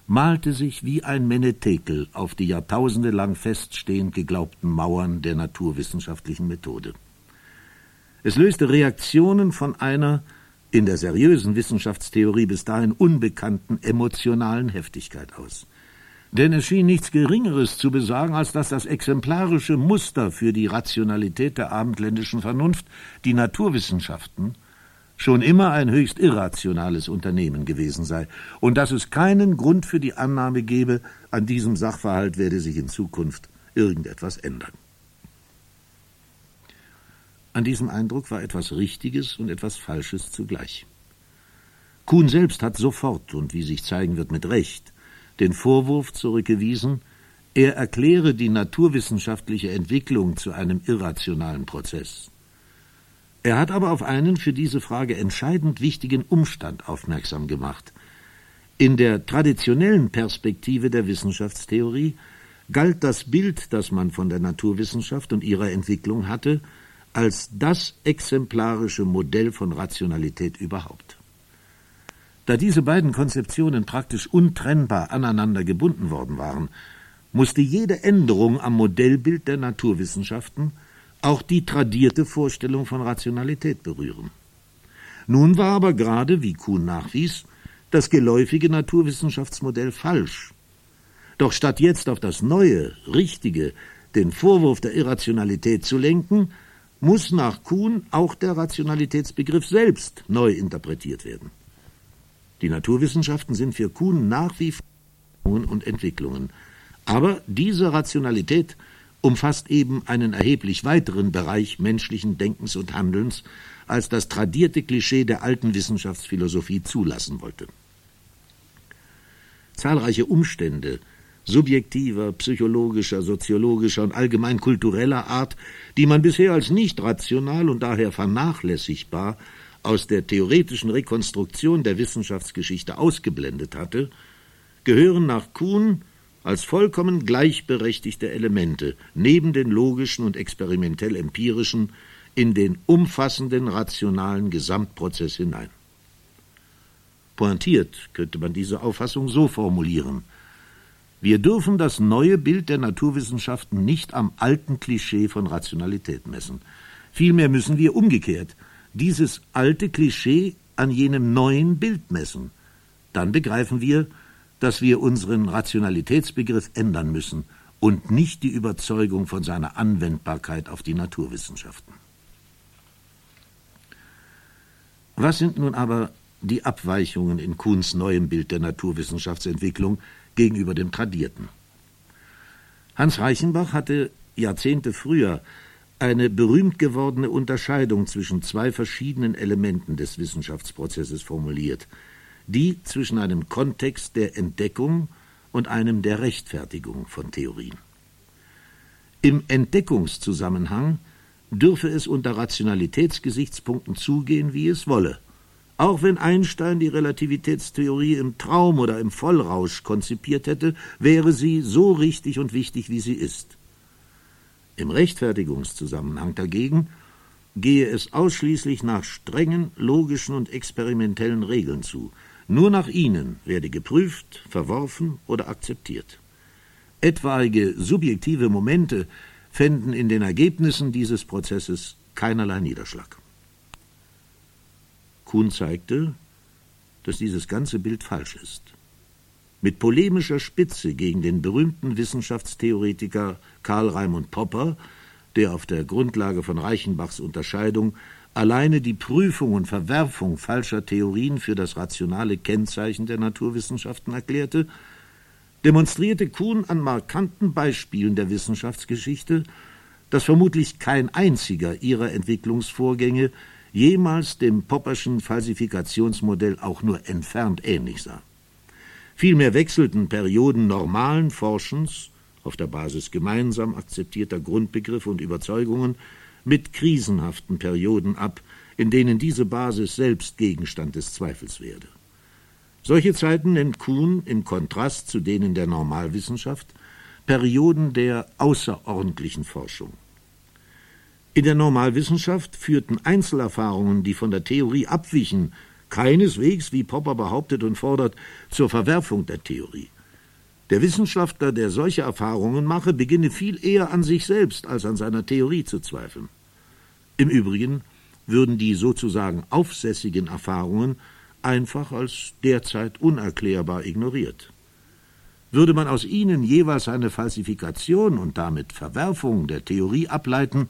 Speaker 2: malte sich wie ein Menetekel auf die jahrtausendelang feststehend geglaubten Mauern der naturwissenschaftlichen Methode. Es löste Reaktionen von einer in der seriösen Wissenschaftstheorie bis dahin unbekannten emotionalen Heftigkeit aus. Denn es schien nichts Geringeres zu besagen, als dass das exemplarische Muster für die Rationalität der abendländischen Vernunft, die Naturwissenschaften, schon immer ein höchst irrationales Unternehmen gewesen sei und dass es keinen Grund für die Annahme gebe, an diesem Sachverhalt werde sich in Zukunft irgendetwas ändern. An diesem Eindruck war etwas Richtiges und etwas Falsches zugleich. Kuhn selbst hat sofort und wie sich zeigen wird mit Recht den Vorwurf zurückgewiesen, er erkläre die naturwissenschaftliche Entwicklung zu einem irrationalen Prozess. Er hat aber auf einen für diese Frage entscheidend wichtigen Umstand aufmerksam gemacht. In der traditionellen Perspektive der Wissenschaftstheorie galt das Bild, das man von der Naturwissenschaft und ihrer Entwicklung hatte, als das exemplarische Modell von Rationalität überhaupt. Da diese beiden Konzeptionen praktisch untrennbar aneinander gebunden worden waren, musste jede Änderung am Modellbild der Naturwissenschaften auch die tradierte Vorstellung von Rationalität berühren. Nun war aber gerade, wie Kuhn nachwies, das geläufige Naturwissenschaftsmodell falsch. Doch statt jetzt auf das neue, richtige, den Vorwurf der Irrationalität zu lenken, muss nach Kuhn auch der Rationalitätsbegriff selbst neu interpretiert werden. Die Naturwissenschaften sind für Kuhn nach wie vor und Entwicklungen. Aber diese Rationalität umfasst eben einen erheblich weiteren Bereich menschlichen Denkens und Handelns, als das tradierte Klischee der alten Wissenschaftsphilosophie zulassen wollte. Zahlreiche Umstände subjektiver, psychologischer, soziologischer und allgemein kultureller Art, die man bisher als nicht rational und daher vernachlässigbar aus der theoretischen Rekonstruktion der Wissenschaftsgeschichte ausgeblendet hatte, gehören nach Kuhn als vollkommen gleichberechtigte Elemente neben den logischen und experimentell empirischen in den umfassenden rationalen Gesamtprozess hinein. Pointiert könnte man diese Auffassung so formulieren. Wir dürfen das neue Bild der Naturwissenschaften nicht am alten Klischee von Rationalität messen. Vielmehr müssen wir umgekehrt dieses alte Klischee an jenem neuen Bild messen. Dann begreifen wir, dass wir unseren Rationalitätsbegriff ändern müssen und nicht die Überzeugung von seiner Anwendbarkeit auf die Naturwissenschaften. Was sind nun aber die Abweichungen in Kuhns neuem Bild der Naturwissenschaftsentwicklung gegenüber dem tradierten? Hans Reichenbach hatte Jahrzehnte früher eine berühmt gewordene Unterscheidung zwischen zwei verschiedenen Elementen des Wissenschaftsprozesses formuliert, die zwischen einem Kontext der Entdeckung und einem der Rechtfertigung von Theorien. Im Entdeckungszusammenhang dürfe es unter Rationalitätsgesichtspunkten zugehen, wie es wolle. Auch wenn Einstein die Relativitätstheorie im Traum oder im Vollrausch konzipiert hätte, wäre sie so richtig und wichtig, wie sie ist. Im Rechtfertigungszusammenhang dagegen gehe es ausschließlich nach strengen, logischen und experimentellen Regeln zu. Nur nach ihnen werde geprüft, verworfen oder akzeptiert. Etwaige subjektive Momente fänden in den Ergebnissen dieses Prozesses keinerlei Niederschlag. Kuhn zeigte, dass dieses ganze Bild falsch ist. Mit polemischer Spitze gegen den berühmten Wissenschaftstheoretiker Karl Raimund Popper, der auf der Grundlage von Reichenbachs Unterscheidung alleine die Prüfung und Verwerfung falscher Theorien für das rationale Kennzeichen der Naturwissenschaften erklärte, demonstrierte Kuhn an markanten Beispielen der Wissenschaftsgeschichte, dass vermutlich kein einziger ihrer Entwicklungsvorgänge jemals dem Popperschen Falsifikationsmodell auch nur entfernt ähnlich sah. Vielmehr wechselten Perioden normalen Forschens auf der Basis gemeinsam akzeptierter Grundbegriffe und Überzeugungen mit krisenhaften Perioden ab, in denen diese Basis selbst Gegenstand des Zweifels werde. Solche Zeiten nennt Kuhn im Kontrast zu denen der Normalwissenschaft Perioden der außerordentlichen Forschung. In der Normalwissenschaft führten Einzelerfahrungen, die von der Theorie abwichen, keineswegs, wie Popper behauptet und fordert, zur Verwerfung der Theorie. Der Wissenschaftler, der solche Erfahrungen mache, beginne viel eher an sich selbst als an seiner Theorie zu zweifeln. Im Übrigen würden die sozusagen aufsässigen Erfahrungen einfach als derzeit unerklärbar ignoriert. Würde man aus ihnen jeweils eine Falsifikation und damit Verwerfung der Theorie ableiten,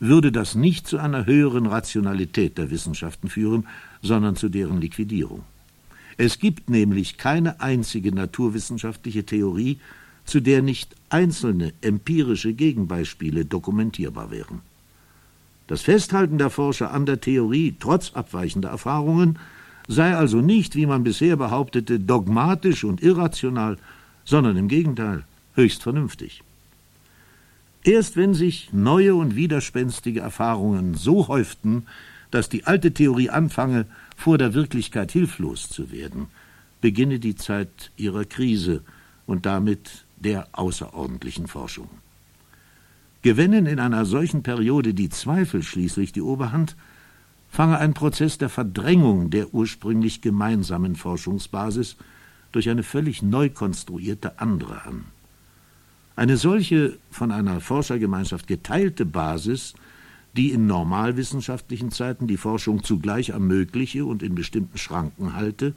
Speaker 2: würde das nicht zu einer höheren Rationalität der Wissenschaften führen, sondern zu deren Liquidierung. Es gibt nämlich keine einzige naturwissenschaftliche Theorie, zu der nicht einzelne empirische Gegenbeispiele dokumentierbar wären. Das Festhalten der Forscher an der Theorie trotz abweichender Erfahrungen sei also nicht, wie man bisher behauptete, dogmatisch und irrational, sondern im Gegenteil höchst vernünftig. Erst wenn sich neue und widerspenstige Erfahrungen so häuften, dass die alte Theorie anfange, vor der Wirklichkeit hilflos zu werden, beginne die Zeit ihrer Krise und damit der außerordentlichen Forschung. Gewinnen in einer solchen Periode die Zweifel schließlich die Oberhand, fange ein Prozess der Verdrängung der ursprünglich gemeinsamen Forschungsbasis durch eine völlig neu konstruierte andere an. Eine solche von einer Forschergemeinschaft geteilte Basis, die in normalwissenschaftlichen Zeiten die Forschung zugleich ermögliche und in bestimmten Schranken halte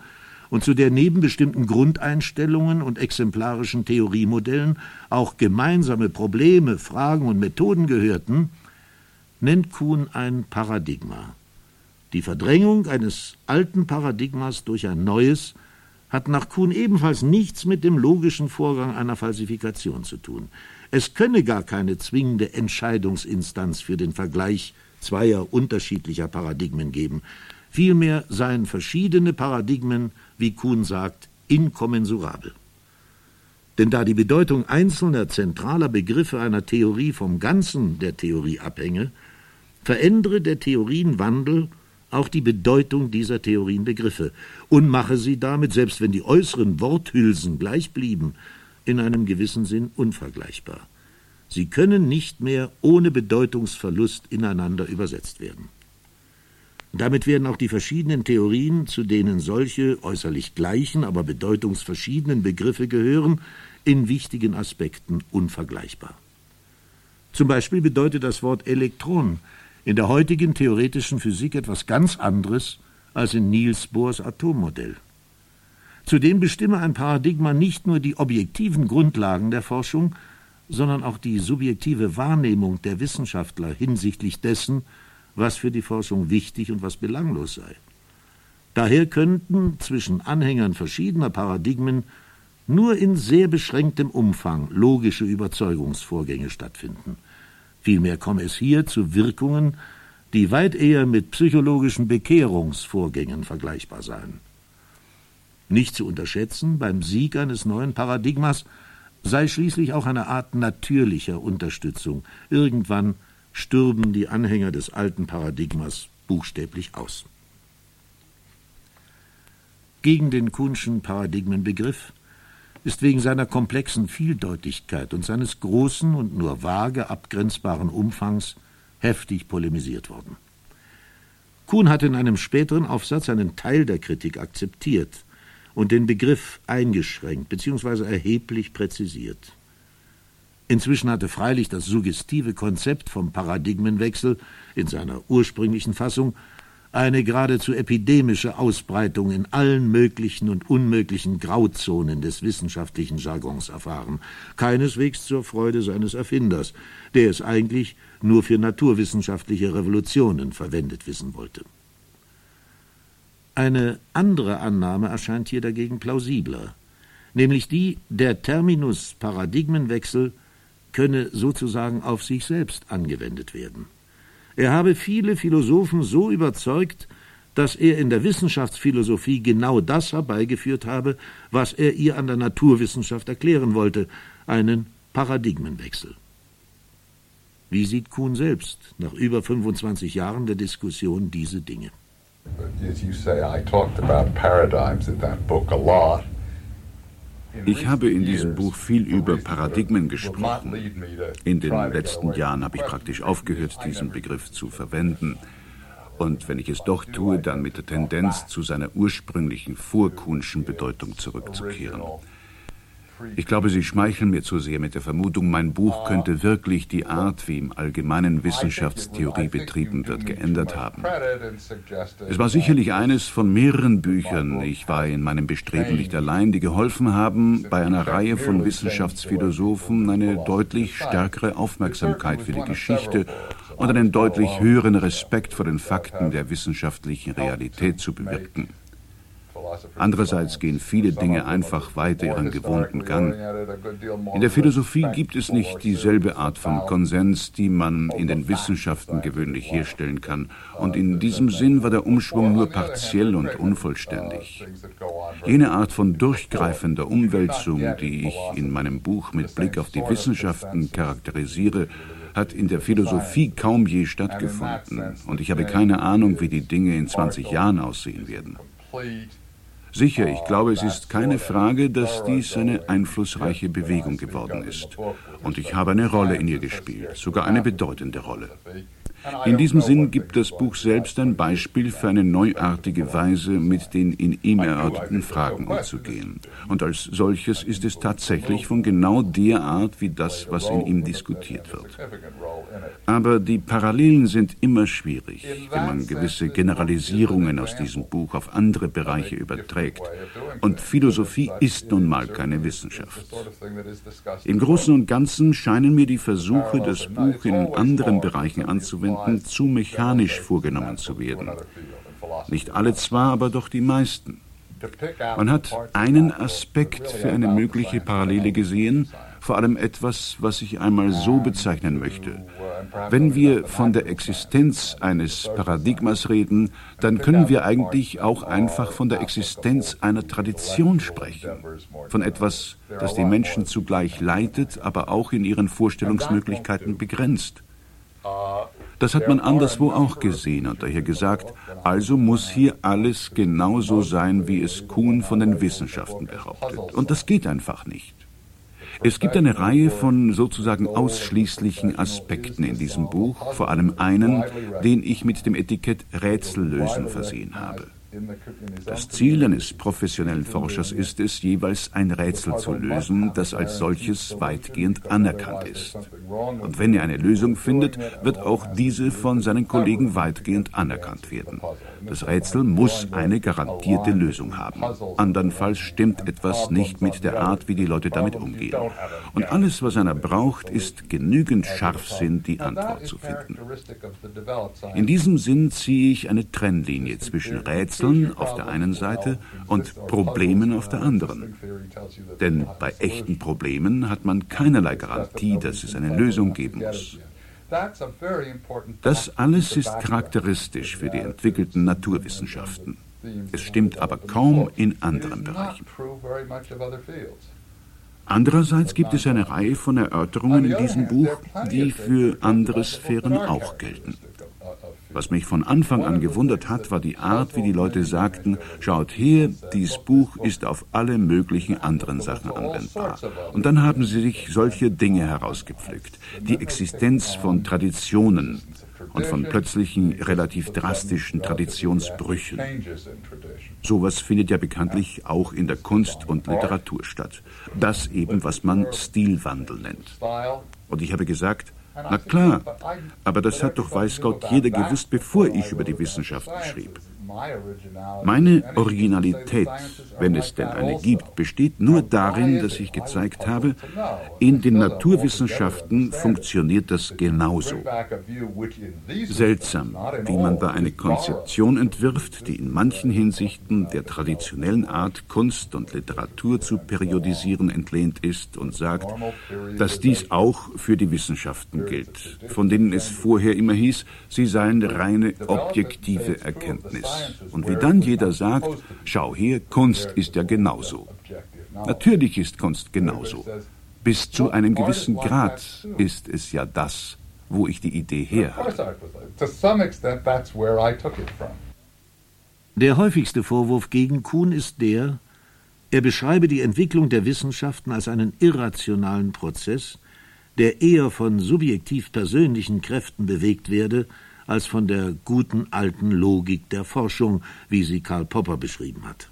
Speaker 2: und zu der neben bestimmten Grundeinstellungen und exemplarischen Theoriemodellen auch gemeinsame Probleme, Fragen und Methoden gehörten, nennt Kuhn ein Paradigma. Die Verdrängung eines alten Paradigmas durch ein neues hat nach Kuhn ebenfalls nichts mit dem logischen Vorgang einer Falsifikation zu tun. Es könne gar keine zwingende Entscheidungsinstanz für den Vergleich zweier unterschiedlicher Paradigmen geben. Vielmehr seien verschiedene Paradigmen, wie Kuhn sagt, inkommensurabel. Denn da die Bedeutung einzelner zentraler Begriffe einer Theorie vom Ganzen der Theorie abhänge, verändere der Theorienwandel auch die Bedeutung dieser Theorienbegriffe und mache sie damit, selbst wenn die äußeren Worthülsen gleich blieben, in einem gewissen Sinn unvergleichbar. Sie können nicht mehr ohne Bedeutungsverlust ineinander übersetzt werden. damit werden auch die verschiedenen Theorien, zu denen solche äußerlich gleichen, aber bedeutungsverschiedenen Begriffe gehören, in wichtigen Aspekten unvergleichbar. Zum Beispiel bedeutet das Wort Elektron in der heutigen theoretischen Physik etwas ganz anderes als in Niels Bohrs Atommodell. Zudem bestimme ein Paradigma nicht nur die objektiven Grundlagen der Forschung, sondern auch die subjektive Wahrnehmung der Wissenschaftler hinsichtlich dessen, was für die Forschung wichtig und was belanglos sei. Daher könnten zwischen Anhängern verschiedener Paradigmen nur in sehr beschränktem Umfang logische Überzeugungsvorgänge stattfinden – Vielmehr komme es hier zu Wirkungen, die weit eher mit psychologischen Bekehrungsvorgängen vergleichbar seien. Nicht zu unterschätzen, beim Sieg eines neuen Paradigmas sei schließlich auch eine Art natürlicher Unterstützung. Irgendwann stürben die Anhänger des alten Paradigmas buchstäblich aus. Gegen den Kuhnschen Paradigmenbegriff ist wegen seiner komplexen Vieldeutigkeit und seines großen und nur vage abgrenzbaren Umfangs heftig polemisiert worden. Kuhn hat in einem späteren Aufsatz einen Teil der Kritik akzeptiert und den Begriff eingeschränkt bzw. erheblich präzisiert. Inzwischen hatte freilich das suggestive Konzept vom Paradigmenwechsel in seiner ursprünglichen Fassung eine geradezu epidemische Ausbreitung in allen möglichen und unmöglichen Grauzonen des wissenschaftlichen Jargons erfahren, keineswegs zur Freude seines Erfinders, der es eigentlich nur für naturwissenschaftliche Revolutionen verwendet wissen wollte. Eine andere Annahme erscheint hier dagegen plausibler, nämlich die, der Terminus Paradigmenwechsel könne sozusagen auf sich selbst angewendet werden. Er habe viele Philosophen so überzeugt, dass er in der Wissenschaftsphilosophie genau das herbeigeführt habe, was er ihr an der Naturwissenschaft erklären wollte, einen Paradigmenwechsel. Wie sieht Kuhn selbst nach über 25 Jahren der Diskussion diese Dinge?
Speaker 4: Ich habe in diesem Buch viel über Paradigmen gesprochen. In den letzten Jahren habe ich praktisch aufgehört, diesen Begriff zu verwenden. Und wenn ich es doch tue, dann mit der Tendenz, zu seiner ursprünglichen vorkunschen Bedeutung zurückzukehren. Ich glaube, Sie schmeicheln mir zu sehr mit der Vermutung, mein Buch könnte wirklich die Art, wie im allgemeinen Wissenschaftstheorie betrieben wird, geändert haben. Es war sicherlich eines von mehreren Büchern, ich war in meinem Bestreben nicht allein, die geholfen haben, bei einer Reihe von Wissenschaftsphilosophen eine deutlich stärkere Aufmerksamkeit für die Geschichte und einen deutlich höheren Respekt vor den Fakten der wissenschaftlichen Realität zu bewirken. Andererseits gehen viele Dinge einfach weiter ihren gewohnten Gang. In der Philosophie gibt es nicht dieselbe Art von Konsens, die man in den Wissenschaften gewöhnlich herstellen kann. Und in diesem Sinn war der Umschwung nur partiell und unvollständig. Jene Art von durchgreifender Umwälzung, die ich in meinem Buch mit Blick auf die Wissenschaften charakterisiere, hat in der Philosophie kaum je stattgefunden. Und ich habe keine Ahnung, wie die Dinge in 20 Jahren aussehen werden. Sicher, ich glaube, es ist keine Frage, dass dies eine einflussreiche Bewegung geworden ist. Und ich habe eine Rolle in ihr gespielt, sogar eine bedeutende Rolle. In diesem Sinn gibt das Buch selbst ein Beispiel für eine neuartige Weise, mit den in ihm erörterten Fragen umzugehen. Und als solches ist es tatsächlich von genau der Art wie das, was in ihm diskutiert wird. Aber die Parallelen sind immer schwierig, wenn man gewisse Generalisierungen aus diesem Buch auf andere Bereiche überträgt. Und Philosophie ist nun mal keine Wissenschaft. Im Großen und Ganzen scheinen mir die Versuche, das Buch in anderen Bereichen anzuwenden, Instrumenten zu mechanisch vorgenommen zu werden. Nicht alle zwar, aber doch die meisten. Man hat einen Aspekt für eine mögliche Parallele gesehen, vor allem etwas, was ich einmal so bezeichnen möchte. Wenn wir von der Existenz eines Paradigmas reden, dann können wir eigentlich auch einfach von der Existenz einer Tradition sprechen, von etwas, das die Menschen zugleich leitet, aber auch in ihren Vorstellungsmöglichkeiten begrenzt. Das hat man anderswo auch gesehen und daher gesagt, also muss hier alles genauso sein, wie es Kuhn von den Wissenschaften behauptet. Und das geht einfach nicht. Es gibt eine Reihe von sozusagen ausschließlichen Aspekten in diesem Buch, vor allem einen, den ich mit dem Etikett Rätsellösen versehen habe. Das Ziel eines professionellen Forschers ist es, jeweils ein Rätsel zu lösen, das als solches weitgehend anerkannt ist. Und wenn er eine Lösung findet, wird auch diese von seinen Kollegen weitgehend anerkannt werden. Das Rätsel muss eine garantierte Lösung haben. Andernfalls stimmt etwas nicht mit der Art, wie die Leute damit umgehen. Und alles, was einer braucht, ist genügend Scharfsinn, die Antwort zu finden. In diesem Sinn ziehe ich eine Trennlinie zwischen Rätseln Rätseln auf der einen Seite und Problemen auf der anderen. Denn bei echten Problemen hat man keinerlei Garantie, dass es eine Lösung geben muss. Das alles ist charakteristisch für die entwickelten Naturwissenschaften. Es stimmt aber kaum in anderen Bereichen. Andererseits gibt es eine Reihe von Erörterungen in diesem Buch, die für andere Sphären auch gelten. Was mich von Anfang an gewundert hat, war die Art, wie die Leute sagten, schaut her, dieses Buch ist auf alle möglichen anderen Sachen anwendbar. Und dann haben sie sich solche Dinge herausgepflückt. Die Existenz von Traditionen und von plötzlichen, relativ drastischen Traditionsbrüchen. Sowas findet ja bekanntlich auch in der Kunst und Literatur statt. Das eben, was man Stilwandel nennt. Und ich habe gesagt, na klar, aber das hat doch weiß Gott jeder gewusst, bevor ich über die Wissenschaften schrieb. Meine Originalität, wenn es denn eine gibt, besteht nur darin, dass ich gezeigt habe, in den Naturwissenschaften funktioniert das genauso. Seltsam, wie man da eine Konzeption entwirft, die in manchen Hinsichten der traditionellen Art, Kunst und Literatur zu periodisieren entlehnt ist und sagt, dass dies auch für die Wissenschaften gilt, von denen es vorher immer hieß, sie seien reine objektive Erkenntnis. Und wie dann jeder sagt, schau her, Kunst ist ja genauso. Natürlich ist Kunst genauso. Bis zu einem gewissen Grad ist es ja das, wo ich die Idee her hatte.
Speaker 2: Der häufigste Vorwurf gegen Kuhn ist der, er beschreibe die Entwicklung der Wissenschaften als einen irrationalen Prozess, der eher von subjektiv persönlichen Kräften bewegt werde, als von der guten alten Logik der Forschung, wie sie Karl Popper beschrieben hat.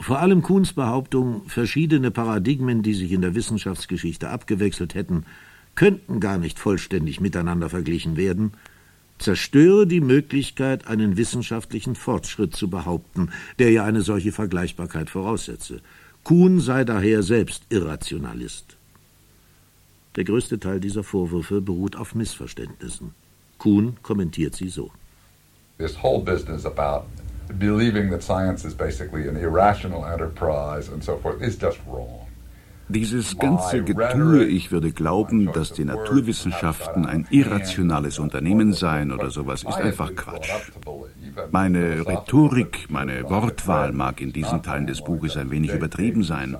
Speaker 2: Vor allem Kuhns Behauptung, verschiedene Paradigmen, die sich in der Wissenschaftsgeschichte abgewechselt hätten, könnten gar nicht vollständig miteinander verglichen werden, zerstöre die Möglichkeit, einen wissenschaftlichen Fortschritt zu behaupten, der ja eine solche Vergleichbarkeit voraussetze. Kuhn sei daher selbst Irrationalist. Der größte Teil dieser Vorwürfe beruht auf Missverständnissen. Kuhn kommentiert sie so.
Speaker 7: This whole business about believing that science is basically an irrational enterprise and so forth is just wrong.
Speaker 4: Dieses ganze Getue, ich würde glauben, dass die Naturwissenschaften ein irrationales Unternehmen seien oder sowas, ist einfach Quatsch. Meine Rhetorik, meine Wortwahl mag in diesen Teilen des Buches ein wenig übertrieben sein,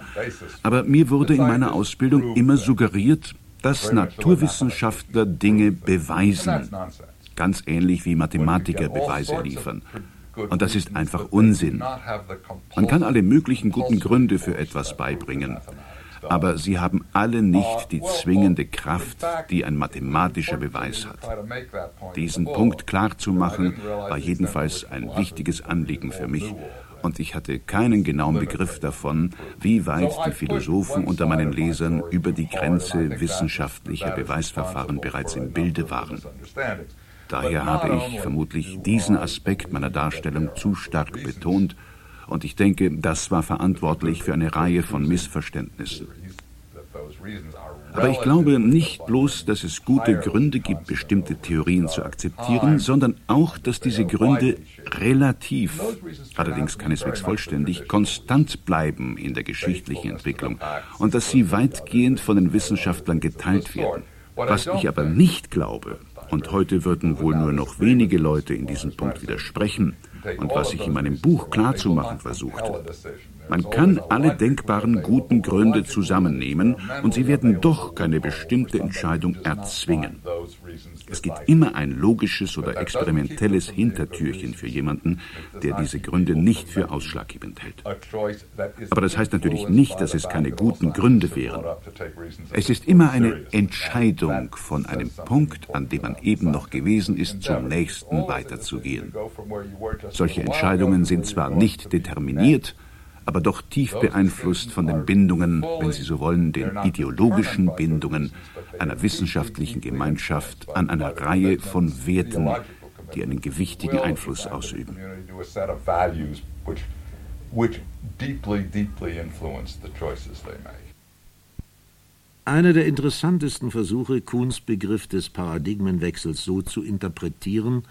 Speaker 4: aber mir wurde in meiner Ausbildung immer suggeriert, dass Naturwissenschaftler Dinge beweisen, ganz ähnlich wie Mathematiker Beweise liefern. Und das ist einfach Unsinn. Man kann alle möglichen guten Gründe für etwas beibringen aber sie haben alle nicht die zwingende Kraft, die ein mathematischer Beweis hat. Diesen Punkt klarzumachen war jedenfalls ein wichtiges Anliegen für mich, und ich hatte keinen genauen Begriff davon, wie weit die Philosophen unter meinen Lesern über die Grenze wissenschaftlicher Beweisverfahren bereits im Bilde waren. Daher habe ich vermutlich diesen Aspekt meiner Darstellung zu stark betont und ich denke, das war verantwortlich für eine Reihe von Missverständnissen. Aber ich glaube nicht bloß, dass es gute Gründe gibt, bestimmte Theorien zu akzeptieren, sondern auch, dass diese Gründe relativ, allerdings keineswegs vollständig, konstant bleiben in der geschichtlichen Entwicklung und dass sie weitgehend von den Wissenschaftlern geteilt werden. Was ich aber nicht glaube, und heute würden wohl nur noch wenige Leute in diesem Punkt widersprechen, und was ich in meinem Buch klarzumachen versuchte. Man kann alle denkbaren guten Gründe zusammennehmen und sie werden doch keine bestimmte Entscheidung erzwingen. Es gibt immer ein logisches oder experimentelles Hintertürchen für jemanden, der diese Gründe nicht für ausschlaggebend hält. Aber das heißt natürlich nicht, dass es keine guten Gründe wären. Es ist immer eine Entscheidung von einem Punkt, an dem man eben noch gewesen ist, zum nächsten weiterzugehen. Solche Entscheidungen sind zwar nicht determiniert, aber doch tief beeinflusst von den Bindungen, wenn Sie so wollen, den ideologischen Bindungen einer wissenschaftlichen Gemeinschaft an einer Reihe von Werten, die einen gewichtigen Einfluss ausüben.
Speaker 2: Einer der interessantesten Versuche, Kuhns Begriff des Paradigmenwechsels so zu interpretieren,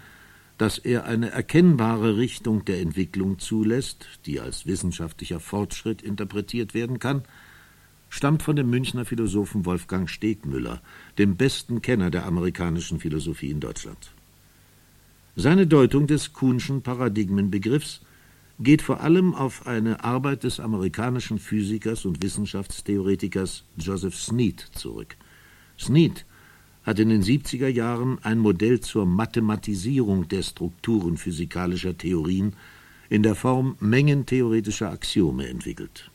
Speaker 2: dass er eine erkennbare Richtung der Entwicklung zulässt, die als wissenschaftlicher Fortschritt interpretiert werden kann, stammt von dem Münchner Philosophen Wolfgang Stegmüller, dem besten Kenner der amerikanischen Philosophie in Deutschland. Seine Deutung des Kuhnschen Paradigmenbegriffs geht vor allem auf eine Arbeit des amerikanischen Physikers und Wissenschaftstheoretikers Joseph Snead zurück. Snead hat in den 70er Jahren ein Modell zur Mathematisierung der Strukturen physikalischer Theorien in der Form mengentheoretischer Axiome entwickelt.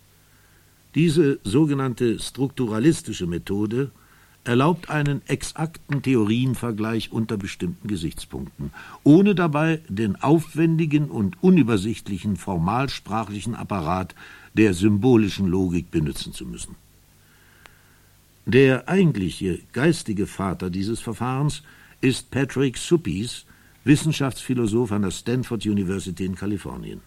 Speaker 2: Diese sogenannte strukturalistische Methode erlaubt einen exakten Theorienvergleich unter bestimmten Gesichtspunkten, ohne dabei den aufwendigen und unübersichtlichen formalsprachlichen Apparat der symbolischen Logik benutzen zu müssen. Der eigentliche geistige Vater dieses Verfahrens ist Patrick Suppes, Wissenschaftsphilosoph an der Stanford University in Kalifornien.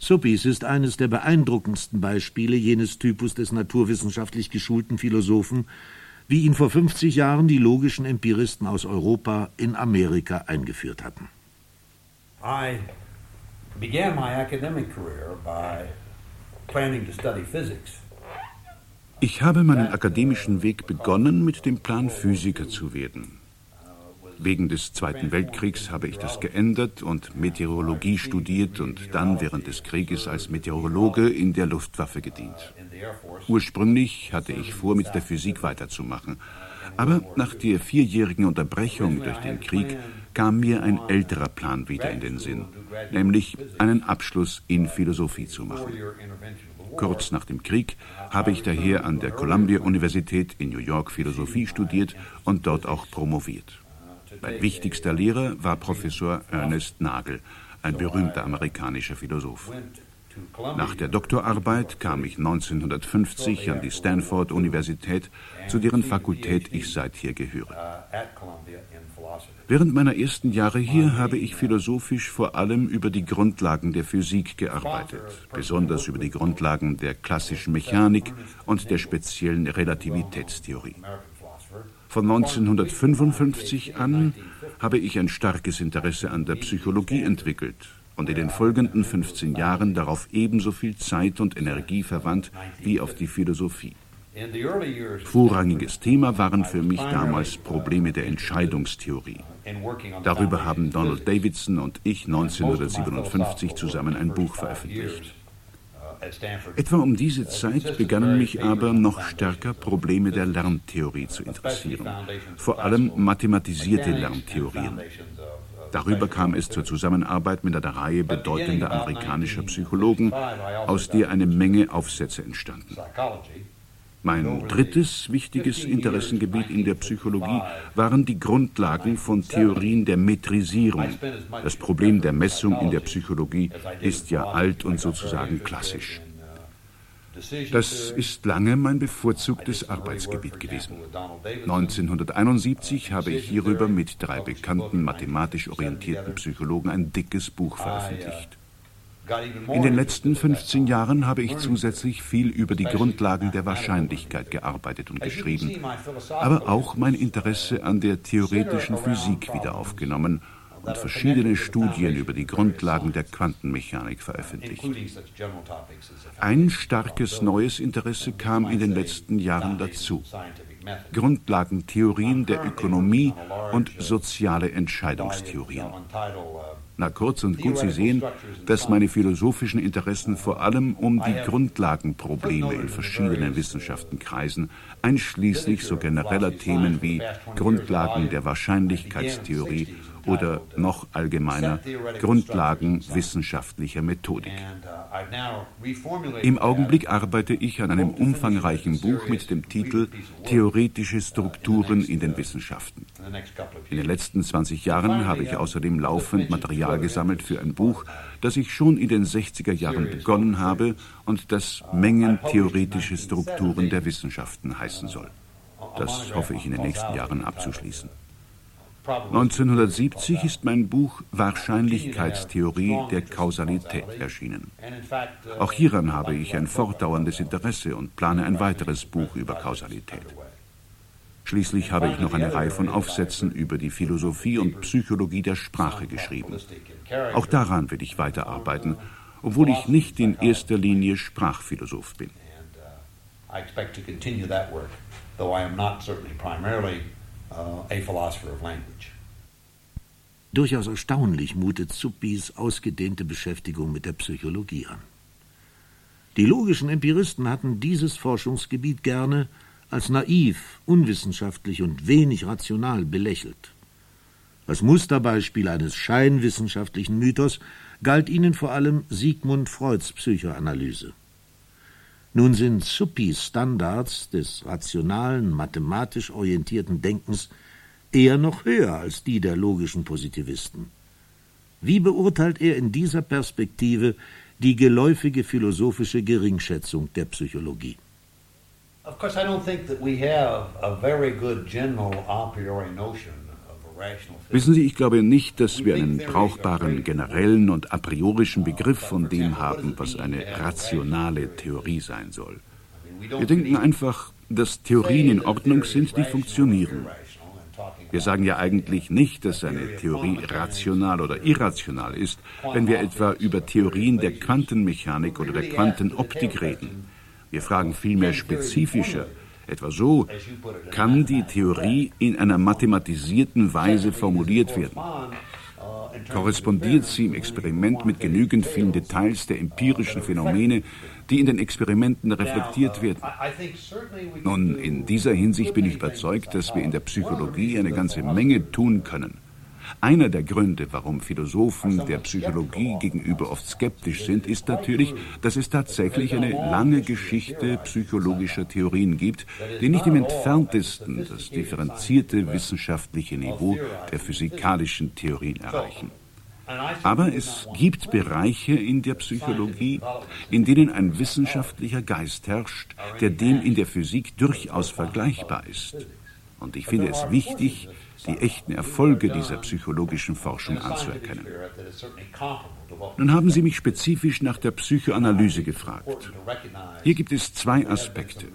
Speaker 2: Suppes ist eines der beeindruckendsten Beispiele jenes Typus des naturwissenschaftlich geschulten Philosophen, wie ihn vor 50 Jahren die logischen Empiristen aus Europa in Amerika eingeführt hatten. I began my academic career by
Speaker 4: planning to study physics. Ich habe meinen akademischen Weg begonnen mit dem Plan, Physiker zu werden. Wegen des Zweiten Weltkriegs habe ich das geändert und Meteorologie studiert und dann während des Krieges als Meteorologe in der Luftwaffe gedient. Ursprünglich hatte ich vor, mit der Physik weiterzumachen. Aber nach der vierjährigen Unterbrechung durch den Krieg kam mir ein älterer Plan wieder in den Sinn, nämlich einen Abschluss in Philosophie zu machen. Kurz nach dem Krieg habe ich daher an der Columbia-Universität in New York Philosophie studiert und dort auch promoviert. Mein wichtigster Lehrer war Professor Ernest Nagel, ein berühmter amerikanischer Philosoph. Nach der Doktorarbeit kam ich 1950 an die Stanford-Universität, zu deren Fakultät ich seither gehöre. Während meiner ersten Jahre hier habe ich philosophisch vor allem über die Grundlagen der Physik gearbeitet, besonders über die Grundlagen der klassischen Mechanik und der speziellen Relativitätstheorie. Von 1955 an habe ich ein starkes Interesse an der Psychologie entwickelt und in den folgenden 15 Jahren darauf ebenso viel Zeit und Energie verwandt wie auf die Philosophie. Vorrangiges Thema waren für mich damals Probleme der Entscheidungstheorie. Darüber haben Donald Davidson und ich 1957 zusammen ein Buch veröffentlicht. Etwa um diese Zeit begannen mich aber noch stärker Probleme der Lerntheorie zu interessieren, vor allem mathematisierte Lerntheorien. Darüber kam es zur Zusammenarbeit mit einer Reihe bedeutender amerikanischer Psychologen, aus der eine Menge Aufsätze entstanden. Mein drittes wichtiges Interessengebiet in der Psychologie waren die Grundlagen von Theorien der Metrisierung. Das Problem der Messung in der Psychologie ist ja alt und sozusagen klassisch. Das ist lange mein bevorzugtes Arbeitsgebiet gewesen. 1971 habe ich hierüber mit drei bekannten mathematisch orientierten Psychologen ein dickes Buch veröffentlicht. In den letzten 15 Jahren habe ich zusätzlich viel über die Grundlagen der Wahrscheinlichkeit gearbeitet und geschrieben, aber auch mein Interesse an der theoretischen Physik wieder aufgenommen und verschiedene Studien über die Grundlagen der Quantenmechanik veröffentlicht. Ein starkes neues Interesse kam in den letzten Jahren dazu. Grundlagentheorien der Ökonomie und soziale Entscheidungstheorien. Na kurz und gut, Sie sehen, dass meine philosophischen Interessen vor allem um die Grundlagenprobleme in verschiedenen Wissenschaften kreisen, einschließlich so genereller Themen wie Grundlagen der Wahrscheinlichkeitstheorie oder noch allgemeiner Grundlagen wissenschaftlicher Methodik. Im Augenblick arbeite ich an einem umfangreichen Buch mit dem Titel Theoretische Strukturen in den Wissenschaften. In den letzten 20 Jahren habe ich außerdem laufend Material gesammelt für ein Buch, das ich schon in den 60er Jahren begonnen habe und das Mengen theoretische Strukturen der Wissenschaften heißen soll. Das hoffe ich in den nächsten Jahren abzuschließen. 1970 ist mein Buch Wahrscheinlichkeitstheorie der Kausalität erschienen. Auch hieran habe ich ein fortdauerndes Interesse und plane ein weiteres Buch über Kausalität. Schließlich habe ich noch eine Reihe von Aufsätzen über die Philosophie und Psychologie der Sprache geschrieben. Auch daran will ich weiterarbeiten, obwohl ich nicht in erster Linie Sprachphilosoph bin. I expect to continue that work, though I am not certainly primarily
Speaker 2: a philosopher of language. Durchaus erstaunlich mutet Zuppis ausgedehnte Beschäftigung mit der Psychologie an. Die logischen Empiristen hatten dieses Forschungsgebiet gerne als naiv, unwissenschaftlich und wenig rational belächelt. Als Musterbeispiel eines scheinwissenschaftlichen Mythos galt ihnen vor allem Sigmund Freuds Psychoanalyse. Nun sind Suppis Standards des rationalen, mathematisch orientierten Denkens eher noch höher als die der logischen Positivisten. Wie beurteilt er in dieser Perspektive die geläufige philosophische Geringschätzung der Psychologie? Of course, I don't think that we have a very good general a priori notion
Speaker 4: Wissen Sie, ich glaube nicht, dass wir einen brauchbaren generellen und a priorischen Begriff von dem haben, was eine rationale Theorie sein soll. Wir denken einfach, dass Theorien in Ordnung sind, die funktionieren. Wir sagen ja eigentlich nicht, dass eine Theorie rational oder irrational ist, wenn wir etwa über Theorien der Quantenmechanik oder der Quantenoptik reden. Wir fragen vielmehr spezifischer, Etwa so kann die Theorie in einer mathematisierten Weise formuliert werden. Korrespondiert sie im Experiment mit genügend vielen Details der empirischen Phänomene, die in den Experimenten reflektiert werden? Nun, in dieser Hinsicht bin ich überzeugt, dass wir in der Psychologie eine ganze Menge tun können. Einer der Gründe, warum Philosophen der Psychologie gegenüber oft skeptisch sind, ist natürlich, dass es tatsächlich eine lange Geschichte psychologischer Theorien gibt, die nicht im entferntesten das differenzierte wissenschaftliche Niveau der physikalischen Theorien erreichen. Aber es gibt Bereiche in der Psychologie, in denen ein wissenschaftlicher Geist herrscht, der dem in der Physik durchaus vergleichbar ist. Und ich finde es wichtig, die echten Erfolge dieser psychologischen Forschung anzuerkennen. Nun haben Sie mich spezifisch nach der Psychoanalyse gefragt. Hier gibt es zwei Aspekte.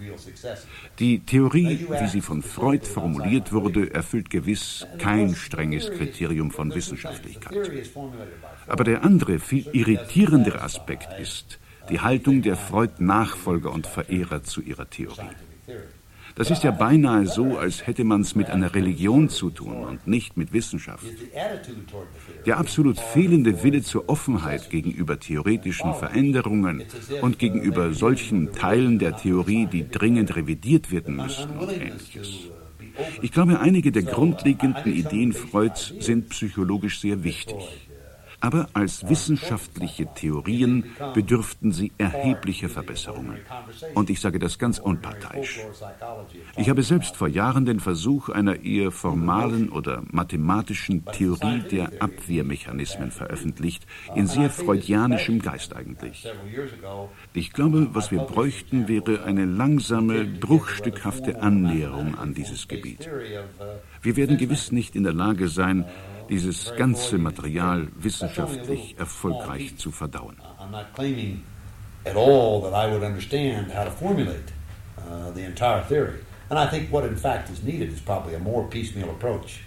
Speaker 4: Die Theorie, wie sie von Freud formuliert wurde, erfüllt gewiss kein strenges Kriterium von Wissenschaftlichkeit. Aber der andere, viel irritierendere Aspekt ist die Haltung der Freud-Nachfolger und Verehrer zu ihrer Theorie. Das ist ja beinahe so, als hätte man es mit einer Religion zu tun und nicht mit Wissenschaft. Der absolut fehlende Wille zur Offenheit gegenüber theoretischen Veränderungen und gegenüber solchen Teilen der Theorie, die dringend revidiert werden müssen und ähnliches. Ich glaube, einige der grundlegenden Ideen Freuds sind psychologisch sehr wichtig aber als wissenschaftliche Theorien bedürften sie erheblicher Verbesserungen. Und ich sage das ganz unparteiisch. Ich habe selbst vor Jahren den Versuch einer eher formalen oder mathematischen Theorie der Abwehrmechanismen veröffentlicht, in sehr freudianischem Geist eigentlich. Ich glaube, was wir bräuchten, wäre eine langsame, bruchstückhafte Annäherung an dieses Gebiet. Wir werden gewiss nicht in der Lage sein, dieses ganze Material wissenschaftlich erfolgreich zu verdauen. at all that I would understand how to formulate uh, the entire theory. And I think what in fact is needed is probably a more piecemeal approach.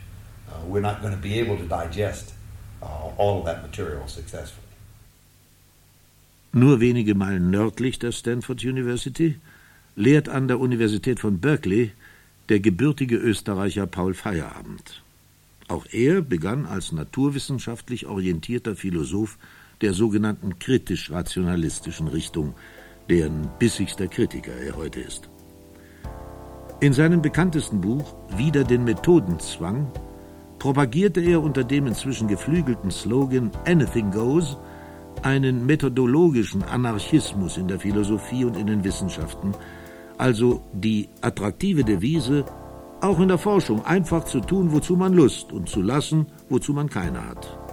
Speaker 4: Uh, we're not going to be able to digest uh, all of that material successfully.
Speaker 2: Nur wenige Meilen nördlich der Stanford University lehrt an der Universität von Berkeley der gebürtige Österreicher Paul Feierabend. Auch er begann als naturwissenschaftlich orientierter Philosoph der sogenannten kritisch-rationalistischen Richtung, deren bissigster Kritiker er heute ist. In seinem bekanntesten Buch Wider den Methodenzwang propagierte er unter dem inzwischen geflügelten Slogan Anything Goes einen methodologischen Anarchismus in der Philosophie und in den Wissenschaften, also die attraktive Devise auch in der Forschung einfach zu tun, wozu man Lust und zu lassen, wozu man keine hat.